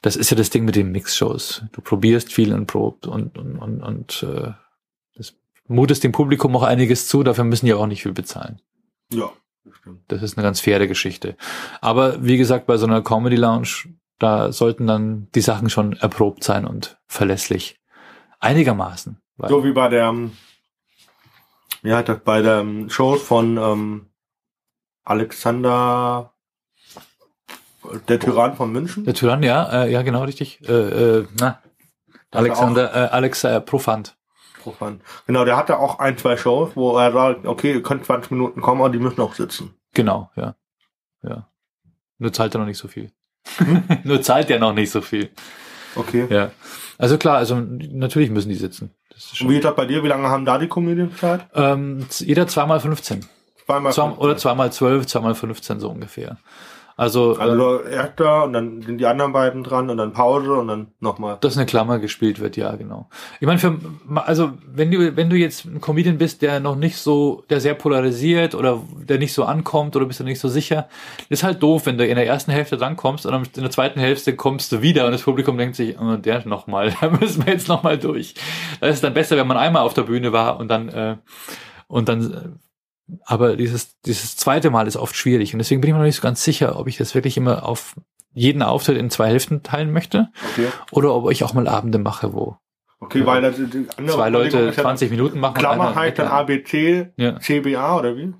Das ist ja das Ding mit den Mix-Shows. Du probierst viel und probt und, und, und, und äh, das mutest dem Publikum auch einiges zu, dafür müssen die auch nicht viel bezahlen. Ja, das stimmt. Das ist eine ganz faire Geschichte. Aber wie gesagt, bei so einer Comedy Lounge, da sollten dann die Sachen schon erprobt sein und verlässlich. Einigermaßen. Weil, So wie bei der, ähm, heißt das, bei der ähm, Show von ähm, Alexander, der Tyrann von München. der Tyrann, ja, äh, ja, genau, richtig. Äh, äh, na, Alexander, äh, Alex äh, Profant. Profan. Genau, der hatte auch ein, zwei Shows, wo er sagt, okay, ihr könnt 20 Minuten kommen, aber die müssen auch sitzen. Genau, ja. Ja. Nur zahlt er noch nicht so viel. Nur zahlt er noch nicht so viel. Okay. Ja. Also klar, also natürlich müssen die sitzen. Das ist Und schon, wie das bei dir? Wie lange haben da die Comedians Zeit? ähm, jeder zweimal 15. Zweimal. Zwei, oder zweimal 12, zweimal 15 so ungefähr. Also, äh, Also erster und dann sind die anderen beiden dran und dann Pause und dann nochmal. dass eine Klammer gespielt wird, ja, genau. Ich meine, für, also wenn du, wenn du jetzt ein Comedian bist, der noch nicht so, der sehr polarisiert oder der nicht so ankommt oder bist du nicht so sicher, ist halt doof, wenn du in der ersten Hälfte drankommst und dann in der zweiten Hälfte kommst du wieder und das Publikum denkt sich, oh, der nochmal, da müssen wir jetzt nochmal durch. Da ist es dann besser, wenn man einmal auf der Bühne war und dann, äh, und dann, äh, aber dieses, dieses zweite Mal ist oft schwierig und deswegen bin ich mir noch nicht so ganz sicher, ob ich das wirklich immer auf jeden Auftritt in zwei Hälften teilen möchte Okay. oder ob ich auch mal Abende mache, wo Okay, weil das andere zwei Leute ist ja, 20 Minuten machen. Klammer heißt dann. ABC, Ja. CBA oder wie?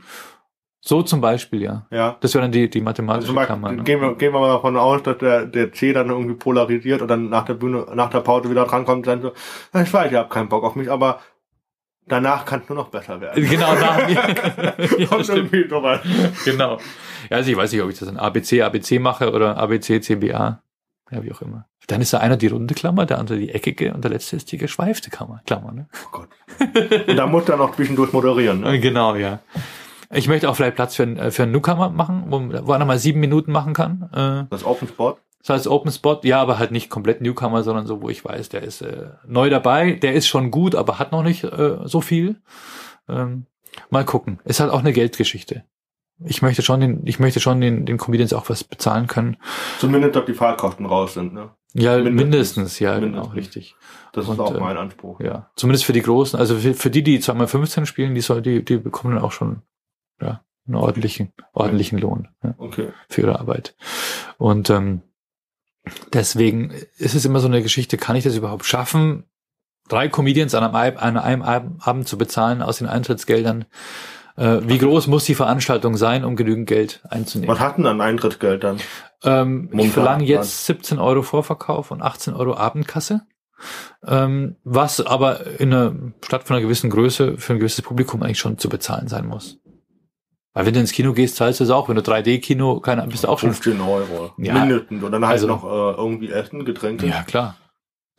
So zum Beispiel, ja. Ja. Das wäre dann die, die Also mathematische Beispiel, Klammer. Ne? gehen, wir, gehen wir mal davon aus, dass der, der C dann irgendwie polarisiert und dann nach der Bühne, nach der Pause wieder drankommt und dann so, "Na, ich weiß, ich habe keinen Bock auf mich, aber danach kann es nur noch besser werden. Genau, nach mir. ja, Kommt stimmt. irgendwie sowas. Genau. Ja, also ich weiß nicht, ob ich das in ABC, ABC mache oder ABC, CBA. Ja, wie auch immer. Dann ist da einer die runde Klammer, der andere die eckige und der letzte ist die geschweifte Klammer. Klammer ne? Oh Gott. Und da muss er noch zwischendurch moderieren. Ne? Genau, ja. Ich möchte auch vielleicht Platz für, einen- für einen Newcomer machen, wo, wo einer mal sieben Minuten machen kann. Äh, Das Open Spot. Das heißt Open Spot, ja, aber halt nicht komplett Newcomer, sondern so, wo ich weiß, der ist äh, neu dabei, der ist schon gut, aber hat noch nicht äh, so viel. Ähm, mal gucken. Ist halt auch eine Geldgeschichte. Ich möchte schon den, ich möchte schon den, den Comedians auch was bezahlen können. Zumindest, ob die Fahrtkosten raus sind. Ne? Ja, Mindestens. mindestens, ja, genau, Mindestens. richtig. Das Und, ist auch äh, mein Anspruch. Ja, zumindest für die Großen, also für, für die, die 2x15 spielen, die soll, die, die bekommen dann auch schon, ja, einen ordentlichen, ordentlichen Lohn ja, Okay. für ihre Arbeit. Und ähm, deswegen ist es immer so eine Geschichte, kann ich das überhaupt schaffen, drei Comedians an einem, an einem Ab- Abend zu bezahlen aus den Eintrittsgeldern? Äh, wie groß muss die Veranstaltung sein, um genügend Geld einzunehmen? Was hat denn dann Eintrittsgeld dann? Ähm, ich verlange jetzt 17 Euro Vorverkauf und 18 Euro Abendkasse. Ähm, was aber in einer Stadt von einer gewissen Größe für ein gewisses Publikum eigentlich schon zu bezahlen sein muss. Weil wenn du ins Kino gehst, zahlst du es auch. Wenn du 3D-Kino, keine bist du auch schon. 15 Euro. Ja. Mindestens. Und dann halt Also- noch äh, irgendwie Essen, Getränke. Ja, klar.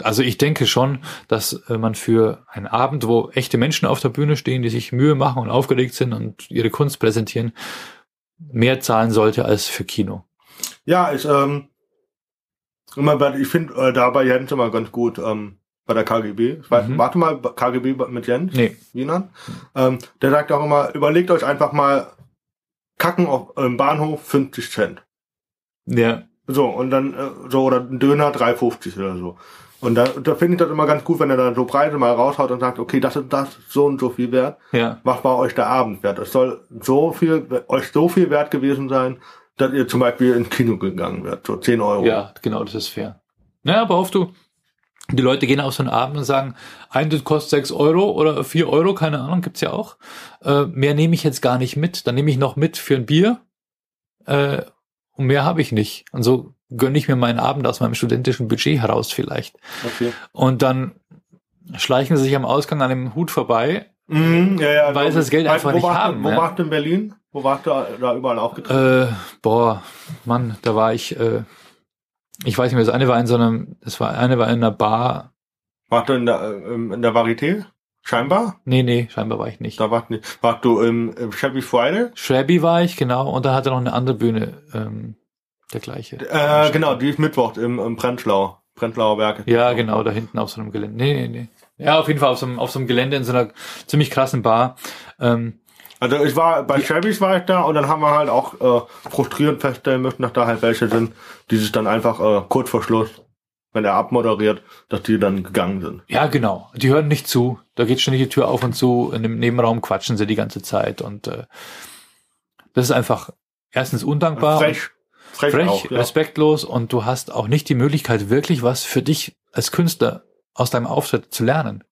Also ich denke schon, dass äh, man für einen Abend, wo echte Menschen auf der Bühne stehen, die sich Mühe machen und aufgeregt sind und ihre Kunst präsentieren, mehr zahlen sollte als für Kino. Ja, ich, ähm, immer, bei- ich finde äh, da bei Jens immer ganz gut, ähm, bei der KGB. Ich weiß, Mhm. warte mal, KGB mit Jens Nee. Wienern. Ähm, der sagt auch immer, überlegt euch einfach mal Kacken auf im Bahnhof 50 Cent. Ja. So, und dann, äh, so, oder ein Döner 3,50 oder so. Und da, da finde ich das immer ganz gut, wenn er dann so Preise mal raushaut und sagt, okay, das ist das so und so viel wert. Ja. Was war euch der Abend wert? Es soll so viel, euch so viel wert gewesen sein, dass ihr zum Beispiel ins Kino gegangen wärt. So 10 Euro. Ja, genau, das ist fair. Naja, aber auf du, die Leute gehen auf so einen Abend und sagen, Eintritt kostet 6 Euro oder 4 Euro, keine Ahnung, gibt's ja auch. Äh, mehr nehme ich jetzt gar nicht mit. Dann nehme ich noch mit für ein Bier. Äh, und mehr habe ich nicht. Und so gönne ich mir meinen Abend aus meinem studentischen Budget heraus vielleicht. Okay. Und dann schleichen sie sich am Ausgang an dem Hut vorbei. Mhm, ja, ja, Weil sie das Geld einfach nicht haben, Wo ja. warst du in Berlin? Wo warst du da überall aufgetreten? Äh, boah, Mann, da war ich, äh, ich weiß nicht mehr, das eine war in so einem, das war, eine war in einer Bar. warst du in der, äh, in der Varieté? Scheinbar? Nee, nee, scheinbar war ich nicht. Da warst du nicht. Warst du im, im Shabby Friday? Shabby war ich, genau, und da hatte noch eine andere Bühne, ähm, der gleiche. Äh, genau, die ist Mittwoch im, im Prenzlau. Prenzlauer Werke. Ja, genau, da hinten auf so einem Gelände. Nee, nee, nee. Ja, auf jeden Fall auf so einem, auf so einem Gelände in so einer ziemlich krassen Bar. Ähm, Also ich war bei Shabby's war ich da und dann haben wir halt auch äh, frustrierend feststellen müssen, dass da halt welche sind, die sich dann einfach äh, kurz vor Schluss, wenn er abmoderiert, dass die dann gegangen sind. ja, genau. Die hören nicht zu. Da geht ständig die Tür auf und zu. In dem Nebenraum quatschen sie die ganze Zeit. Und äh, das ist einfach erstens undankbar. Frech. Frech, frech, auch, ja. respektlos und du hast auch nicht die Möglichkeit, wirklich was für dich als Künstler aus deinem Auftritt zu lernen.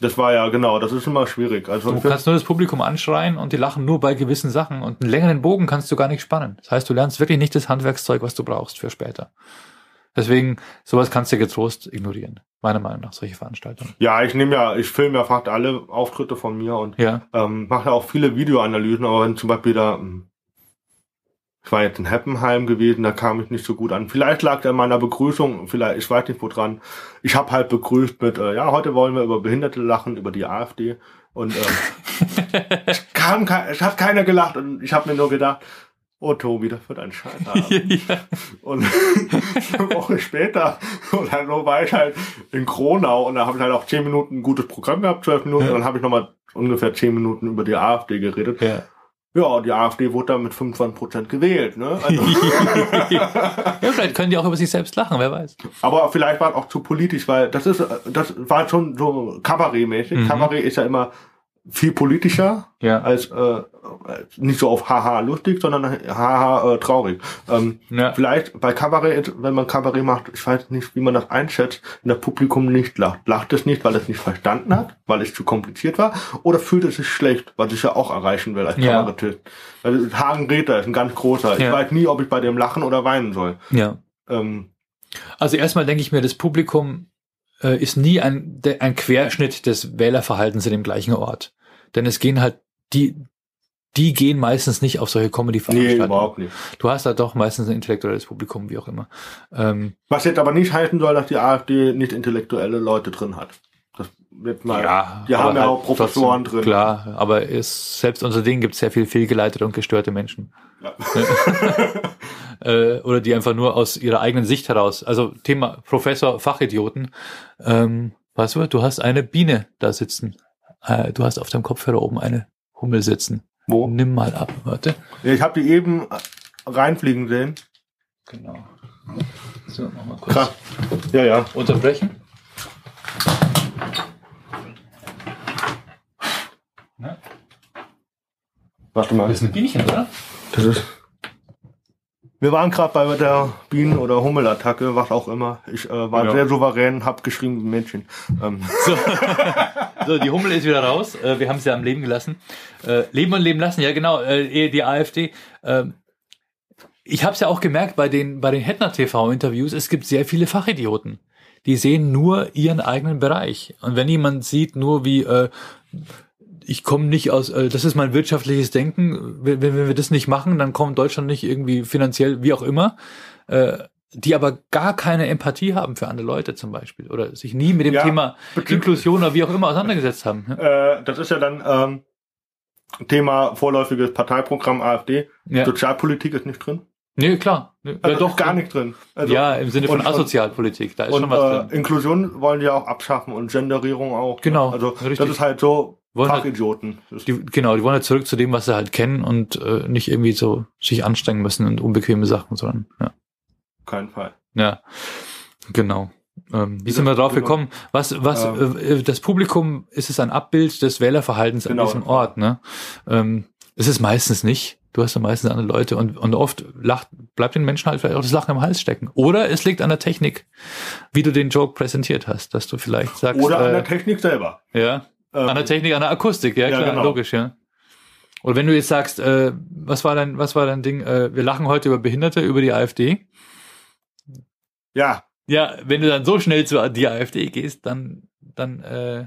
Das war ja genau, das ist immer schwierig. Also Du kannst nur das Publikum anschreien und die lachen nur bei gewissen Sachen und einen längeren Bogen kannst du gar nicht spannen. Das heißt, du lernst wirklich nicht das Handwerkszeug, was du brauchst für später. Deswegen, sowas kannst du getrost ignorieren. Meiner Meinung nach, solche Veranstaltungen. ja, ich nehme ja, ich filme ja fast alle Auftritte von mir und Ja, ähm, mache ja auch viele Videoanalysen, aber wenn zum Beispiel da, ich war jetzt in Heppenheim gewesen, da kam ich nicht so gut an. Vielleicht lag da in meiner Begrüßung, vielleicht, ich weiß nicht wo dran. Ich habe halt begrüßt mit, äh, ja, heute wollen wir über Behinderte lachen, über die AfD. Und ähm, es kam kein, es hat keiner gelacht und ich habe mir nur gedacht, oh Tobi, das wird ein Scheißabend. ja. Und eine Woche später, und dann war ich halt in Kronau und da habe ich halt auch zehn Minuten ein gutes Programm gehabt, zwölf Minuten, Ja. und dann habe ich nochmal ungefähr zehn Minuten über die AfD geredet. ja. Ja, die AfD wurde dann mit 25 Prozent gewählt, ne? Also, ja, vielleicht können die auch über sich selbst lachen, wer weiß. aber vielleicht war es auch zu politisch, weil das ist, das war schon so Kabarettmäßig. Mhm. Kabarett ist ja immer viel politischer Ja. als äh, nicht so auf haha lustig, sondern haha äh, traurig. Ähm, Ja. Vielleicht bei Kabarett, wenn man Kabarett macht, ich weiß nicht, wie man das einschätzt, wenn das Publikum nicht lacht. Lacht es nicht, weil es nicht verstanden hat, weil es zu kompliziert war, oder fühlt es sich schlecht, was ich ja auch erreichen will als Ja. Kabarettist. Also Hagen Greta ist ein ganz großer. Ich Ja. weiß nie, ob ich bei dem lachen oder weinen soll. Ja. Ähm, Also erstmal denke ich mir, das Publikum äh, ist nie ein, ein Querschnitt des Wählerverhaltens in dem gleichen Ort. Denn es gehen halt, die, die gehen meistens nicht auf solche nee, Comedy-Veranstaltungen. überhaupt nicht. du hast da doch meistens ein intellektuelles Publikum, wie auch immer. Ähm, Was jetzt aber nicht heißen soll, dass die AfD nicht intellektuelle Leute drin hat. Das wird mal. die haben ja halt auch Professoren trotzdem, drin. Klar, aber ist, selbst unter denen gibt es sehr viel fehlgeleitete und gestörte Menschen. Ja. äh, oder die einfach nur aus ihrer eigenen Sicht heraus. Also Thema Professor, Fachidioten. Ähm, weißt du, du hast eine Biene da sitzen. Äh, du hast auf deinem Kopfhörer oben eine Hummel sitzen. Wo? Nimm mal ab, warte. Ja, ich habe die eben reinfliegen sehen. Genau. muss noch mal kurz Krass. Ja, ja. unterbrechen. Warte mal. Das ist ein Bienchen, oder? Das ist. Wir waren gerade bei der Bienen- oder Hummelattacke, was auch immer. Ich äh, war Ja. sehr souverän, hab geschrieben wie ein Mädchen. Ähm, So. so, die Hummel ist wieder raus. Äh, wir haben sie am Leben gelassen. Äh, leben und leben lassen, ja genau. Äh, die AfD. ähm, ich habe es ja auch gemerkt bei den bei den Hettner TV Interviews. Es gibt sehr viele Fachidioten. Die sehen nur ihren eigenen Bereich. Und wenn jemand sieht nur wie äh, ich komme nicht aus, äh, das ist mein wirtschaftliches Denken. Wenn, wenn wir das nicht machen, dann kommt Deutschland nicht irgendwie finanziell, wie auch immer. Äh, die aber gar keine Empathie haben für andere Leute zum Beispiel oder sich nie mit dem Ja, Thema Inklusion oder wie auch immer auseinandergesetzt haben. Ja. äh, das ist ja dann ähm, Thema vorläufiges Parteiprogramm AfD. Ja. Sozialpolitik ist nicht drin. Nee, klar. Nee, Also doch. gar nicht drin. Also, ja, im Sinne von und- Asozialpolitik, da ist Und schon was äh, drin. Inklusion wollen die ja auch abschaffen und Genderierung auch. Genau, Also richtig. das ist halt so Wollen halt- Fachidioten. Ist- Die, genau, die wollen halt zurück zu dem, was sie halt kennen und äh, nicht irgendwie so sich anstrengen müssen und unbequeme Sachen, sondern ja. kein Fall. Ja, genau. Ähm, wie sind wir drauf Genau. gekommen? Was, was, Ähm. äh, das Publikum ist es ein Abbild des Wählerverhaltens Genau. an diesem Ort, ne? Ähm, ist es meistens nicht. Du hast ja meistens andere Leute und, und oft lacht, bleibt den Menschen halt vielleicht auch das Lachen im Hals stecken. Oder es liegt an der Technik, wie du den Joke präsentiert hast, dass du vielleicht sagst, Oder an äh, der Technik selber. ja, Ähm, an der Technik, an der Akustik, ja, Ja, klar, genau. logisch, ja. Oder wenn du jetzt sagst, äh, was war dein, was war dein Ding? Äh, wir lachen heute über Behinderte, über die AfD. ja, Ja, wenn du dann so schnell zu die AfD gehst, dann, dann, äh,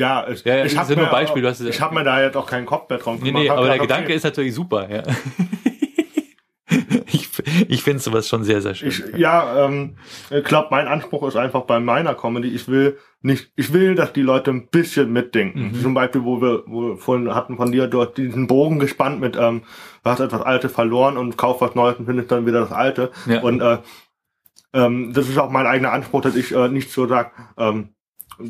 ja, es, Ja, ich habe mir, Beispiel, es- ich hab mir da jetzt auch keinen Kopf mehr drauf nee, gemacht. nee, Hab aber der Gedanke okay, ist natürlich super, ja. ich ich finde sowas schon sehr, sehr schön. Ich, ja, ähm, ich glaube, mein Anspruch ist einfach bei meiner Comedy, ich will nicht, ich will, dass die Leute ein bisschen mitdenken. Mhm. Zum Beispiel, wo wir, wo wir vorhin hatten von dir dort diesen Bogen gespannt mit, ähm, du hast etwas Altes verloren und kauf was Neues und findest dann wieder das Alte. Ja. Und äh, ähm, das ist auch mein eigener Anspruch, dass ich äh, nicht so sag, ähm,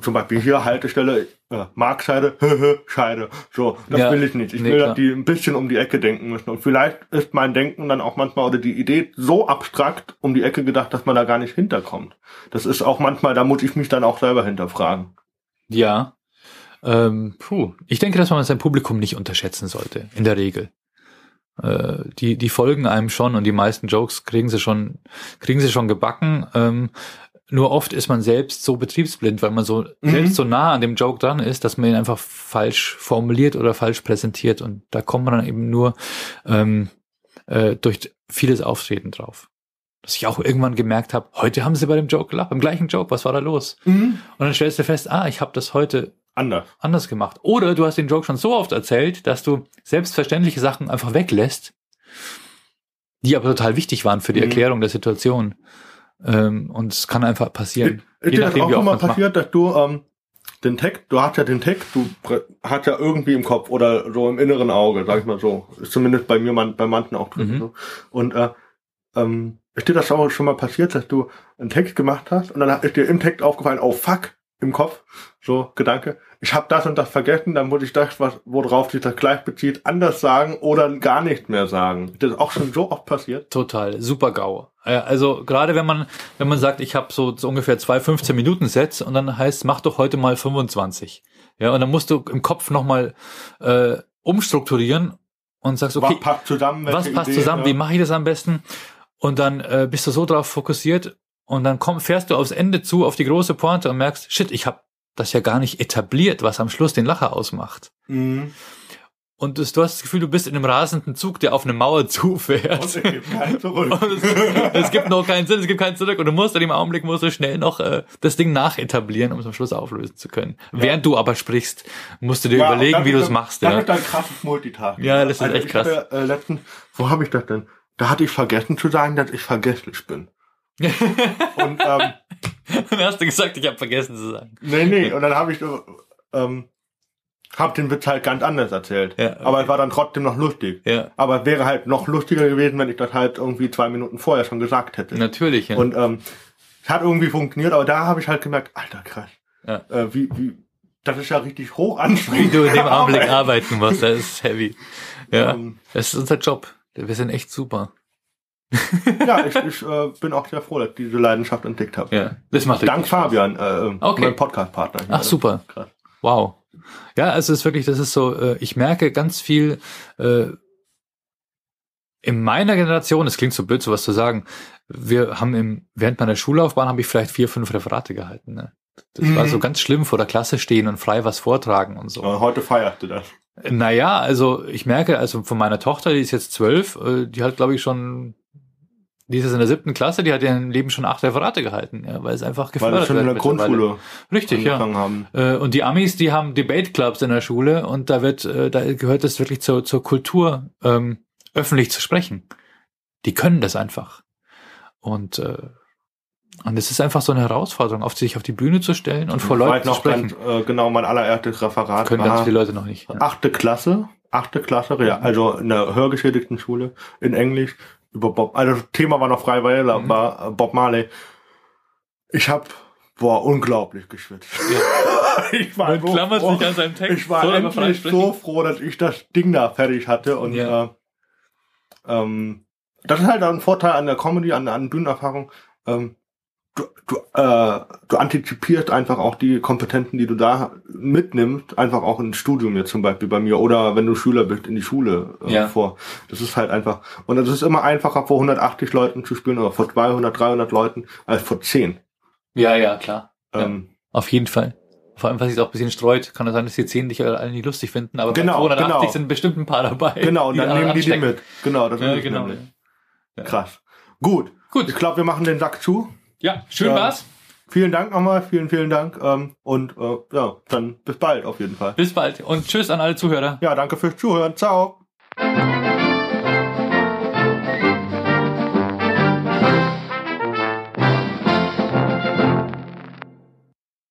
zum Beispiel hier Haltestelle, äh, Markscheide, Scheide. So, das Ja. will ich nicht. Ich Nee, will, dass die ein bisschen um die Ecke denken müssen. Und vielleicht ist mein Denken dann auch manchmal oder die Idee so abstrakt um die Ecke gedacht, dass man da gar nicht hinterkommt. Das ist auch manchmal, da muss ich mich dann auch selber hinterfragen. Ja. Ähm, puh. Ich denke, dass man sein Publikum nicht unterschätzen sollte, in der Regel. Äh, die, die folgen einem schon und die meisten Jokes kriegen sie schon, kriegen sie schon gebacken. Ähm, nur oft ist man selbst so betriebsblind, weil man so Mhm. selbst so nah an dem Joke dran ist, dass man ihn einfach falsch formuliert oder falsch präsentiert. Und da kommt man dann eben nur ähm, äh, durch vieles Auftreten drauf. Dass ich auch irgendwann gemerkt habe, heute haben sie bei dem Joke gelacht, beim gleichen Joke, was war da los? Und dann stellst du fest, ah, ich habe das heute Anders. anders gemacht. Oder du hast den Joke schon so oft erzählt, dass du selbstverständliche Sachen einfach weglässt, die aber total wichtig waren für die Mhm. Erklärung der Situation. Ähm, und es kann einfach passieren. Ist dir das auch schon mal man's macht. passiert, dass du ähm, den Text, du hast ja den Text, du hast ja irgendwie im Kopf oder so im inneren Auge, sag ich mal so. Ist zumindest bei mir man, bei manchen auch drin. Mhm. So. Und äh, ähm, ist dir das auch schon mal passiert, dass du einen Text gemacht hast und dann ist dir im Text aufgefallen, oh fuck, im Kopf, so Gedanke, ich habe das und das vergessen, dann muss ich das, was, worauf sich das gleich bezieht, anders sagen oder gar nicht mehr sagen. Ist das auch schon so oft passiert? Total, super GAU. Äh, Also gerade wenn man, wenn man sagt, ich habe so, so ungefähr zwei 15 Minuten Sets und dann heißt, mach doch heute mal 25. Ja, und dann musst du im Kopf nochmal äh, umstrukturieren und sagst, okay, was passt zusammen? was passt Ideen, zusammen, ja? wie mache ich das am besten? Und dann äh, bist du so drauf fokussiert und dann komm, fährst du aufs Ende zu, auf die große Pointe und merkst, shit, ich habe das ja gar nicht etabliert, was am Schluss den Lacher ausmacht. Mhm. Und du hast das Gefühl, du bist in einem rasenden Zug, der auf eine Mauer zufährt. Und es gibt keinen zurück. Es, es gibt noch keinen Sinn, es gibt keinen Zurück und du musst in dem Augenblick musst du schnell noch äh, das Ding nachetablieren, um es am Schluss auflösen zu können. Während du aber sprichst, musst du dir Ja, überlegen, wie du es machst. Das Ja. ist dann krasses Multitasking. Ja, das ist echt ich krass. Hatte, äh, letztens, wo habe ich das denn? Da hatte ich vergessen zu sagen, dass ich vergesslich bin. Und ähm, dann hast du gesagt, ich habe vergessen zu sagen. nee, nee, und dann habe ich so, ähm, hab den Witz halt ganz anders erzählt. Ja, okay. Aber es war dann trotzdem noch lustig. Ja, Aber es wäre halt noch lustiger gewesen, wenn ich das halt irgendwie zwei Minuten vorher schon gesagt hätte. natürlich. Ja. Und ähm, es hat irgendwie funktioniert, aber da habe ich halt gemerkt, alter krass. Ja. Äh, wie, wie, das ist ja richtig hoch wie anstrengend. du in dem Augenblick arbeiten musst, das ist heavy. Ja, Ähm, das ist unser Job. Wir sind echt super. ja, ich, ich äh, bin auch sehr froh, dass ich diese Leidenschaft entdeckt habe. Ja, das macht Dank. Fabian, äh, Okay. mein Podcast-Partner. Ach, super. Krass. Wow. Ja, also es ist wirklich, das ist so, äh, ich merke ganz viel äh, in meiner Generation, es klingt so blöd, sowas zu sagen, wir haben im, während meiner Schullaufbahn habe ich vielleicht vier, fünf Referate gehalten. Ne? Das war Mhm. so ganz schlimm, vor der Klasse stehen und frei was vortragen und so. Aber heute feierte das. Naja, also ich merke, also von meiner Tochter, die ist jetzt zwölf, äh, die hat, glaube ich, schon, die ist jetzt in der siebten Klasse, die hat ja im Leben schon acht Referate gehalten, ja, weil es einfach Weil gefördert wir schon in der. Grundschule Richtig, ja. angefangen haben. Äh, Und die Amis, die haben Debate Clubs in der Schule und da wird, äh, da gehört es wirklich zur, zur Kultur, ähm, öffentlich zu sprechen. Die können das einfach. Und, äh, und es ist einfach so eine Herausforderung, auf sich auf die Bühne zu stellen und vor Ich Leuten zu noch sprechen. ganz, äh, genau, mein allererstes Referat können ganz viele Leute noch nicht. Ja. achte Klasse, achte Klasse, ja, also in der hörgeschädigten Schule in Englisch über Bob, also das Thema war noch frei, weil Mhm. war Bob Marley. Ich hab, boah, unglaublich geschwitzt. ich war Man klammert sich an seinem Text. Ich war Soll endlich so froh, dass ich das Ding da fertig hatte und Ja. äh, ähm, das ist halt ein Vorteil an der Comedy, an, an Bühnenerfahrung. Ähm, du, du, äh, du antizipierst einfach auch die Kompetenten, die du da mitnimmst, einfach auch ins Studium jetzt zum Beispiel bei mir oder wenn du Schüler bist, in die Schule äh, Ja. vor. Das ist halt einfach, und es ist immer einfacher vor 180 Leuten zu spielen oder vor 200, 300 Leuten als vor 10. Ja, ja, klar. Ja. Ähm, Auf jeden Fall. Vor allem, weil sich auch ein bisschen streut, kann es sein, dass die 10 dich alle nicht lustig finden, aber Genau, bei 280 genau. sind bestimmt ein paar dabei. genau, und dann nehmen die die mit. Genau, das Ja, genau. nämlich. Krass. Gut. Gut. Ich glaube, wir machen den Sack zu. Ja, schön Ja. war's. Vielen Dank nochmal, vielen, vielen Dank. Ähm, und äh, ja, dann bis bald auf jeden Fall. Bis bald und tschüss an alle Zuhörer. Ja, danke fürs Zuhören. Ciao.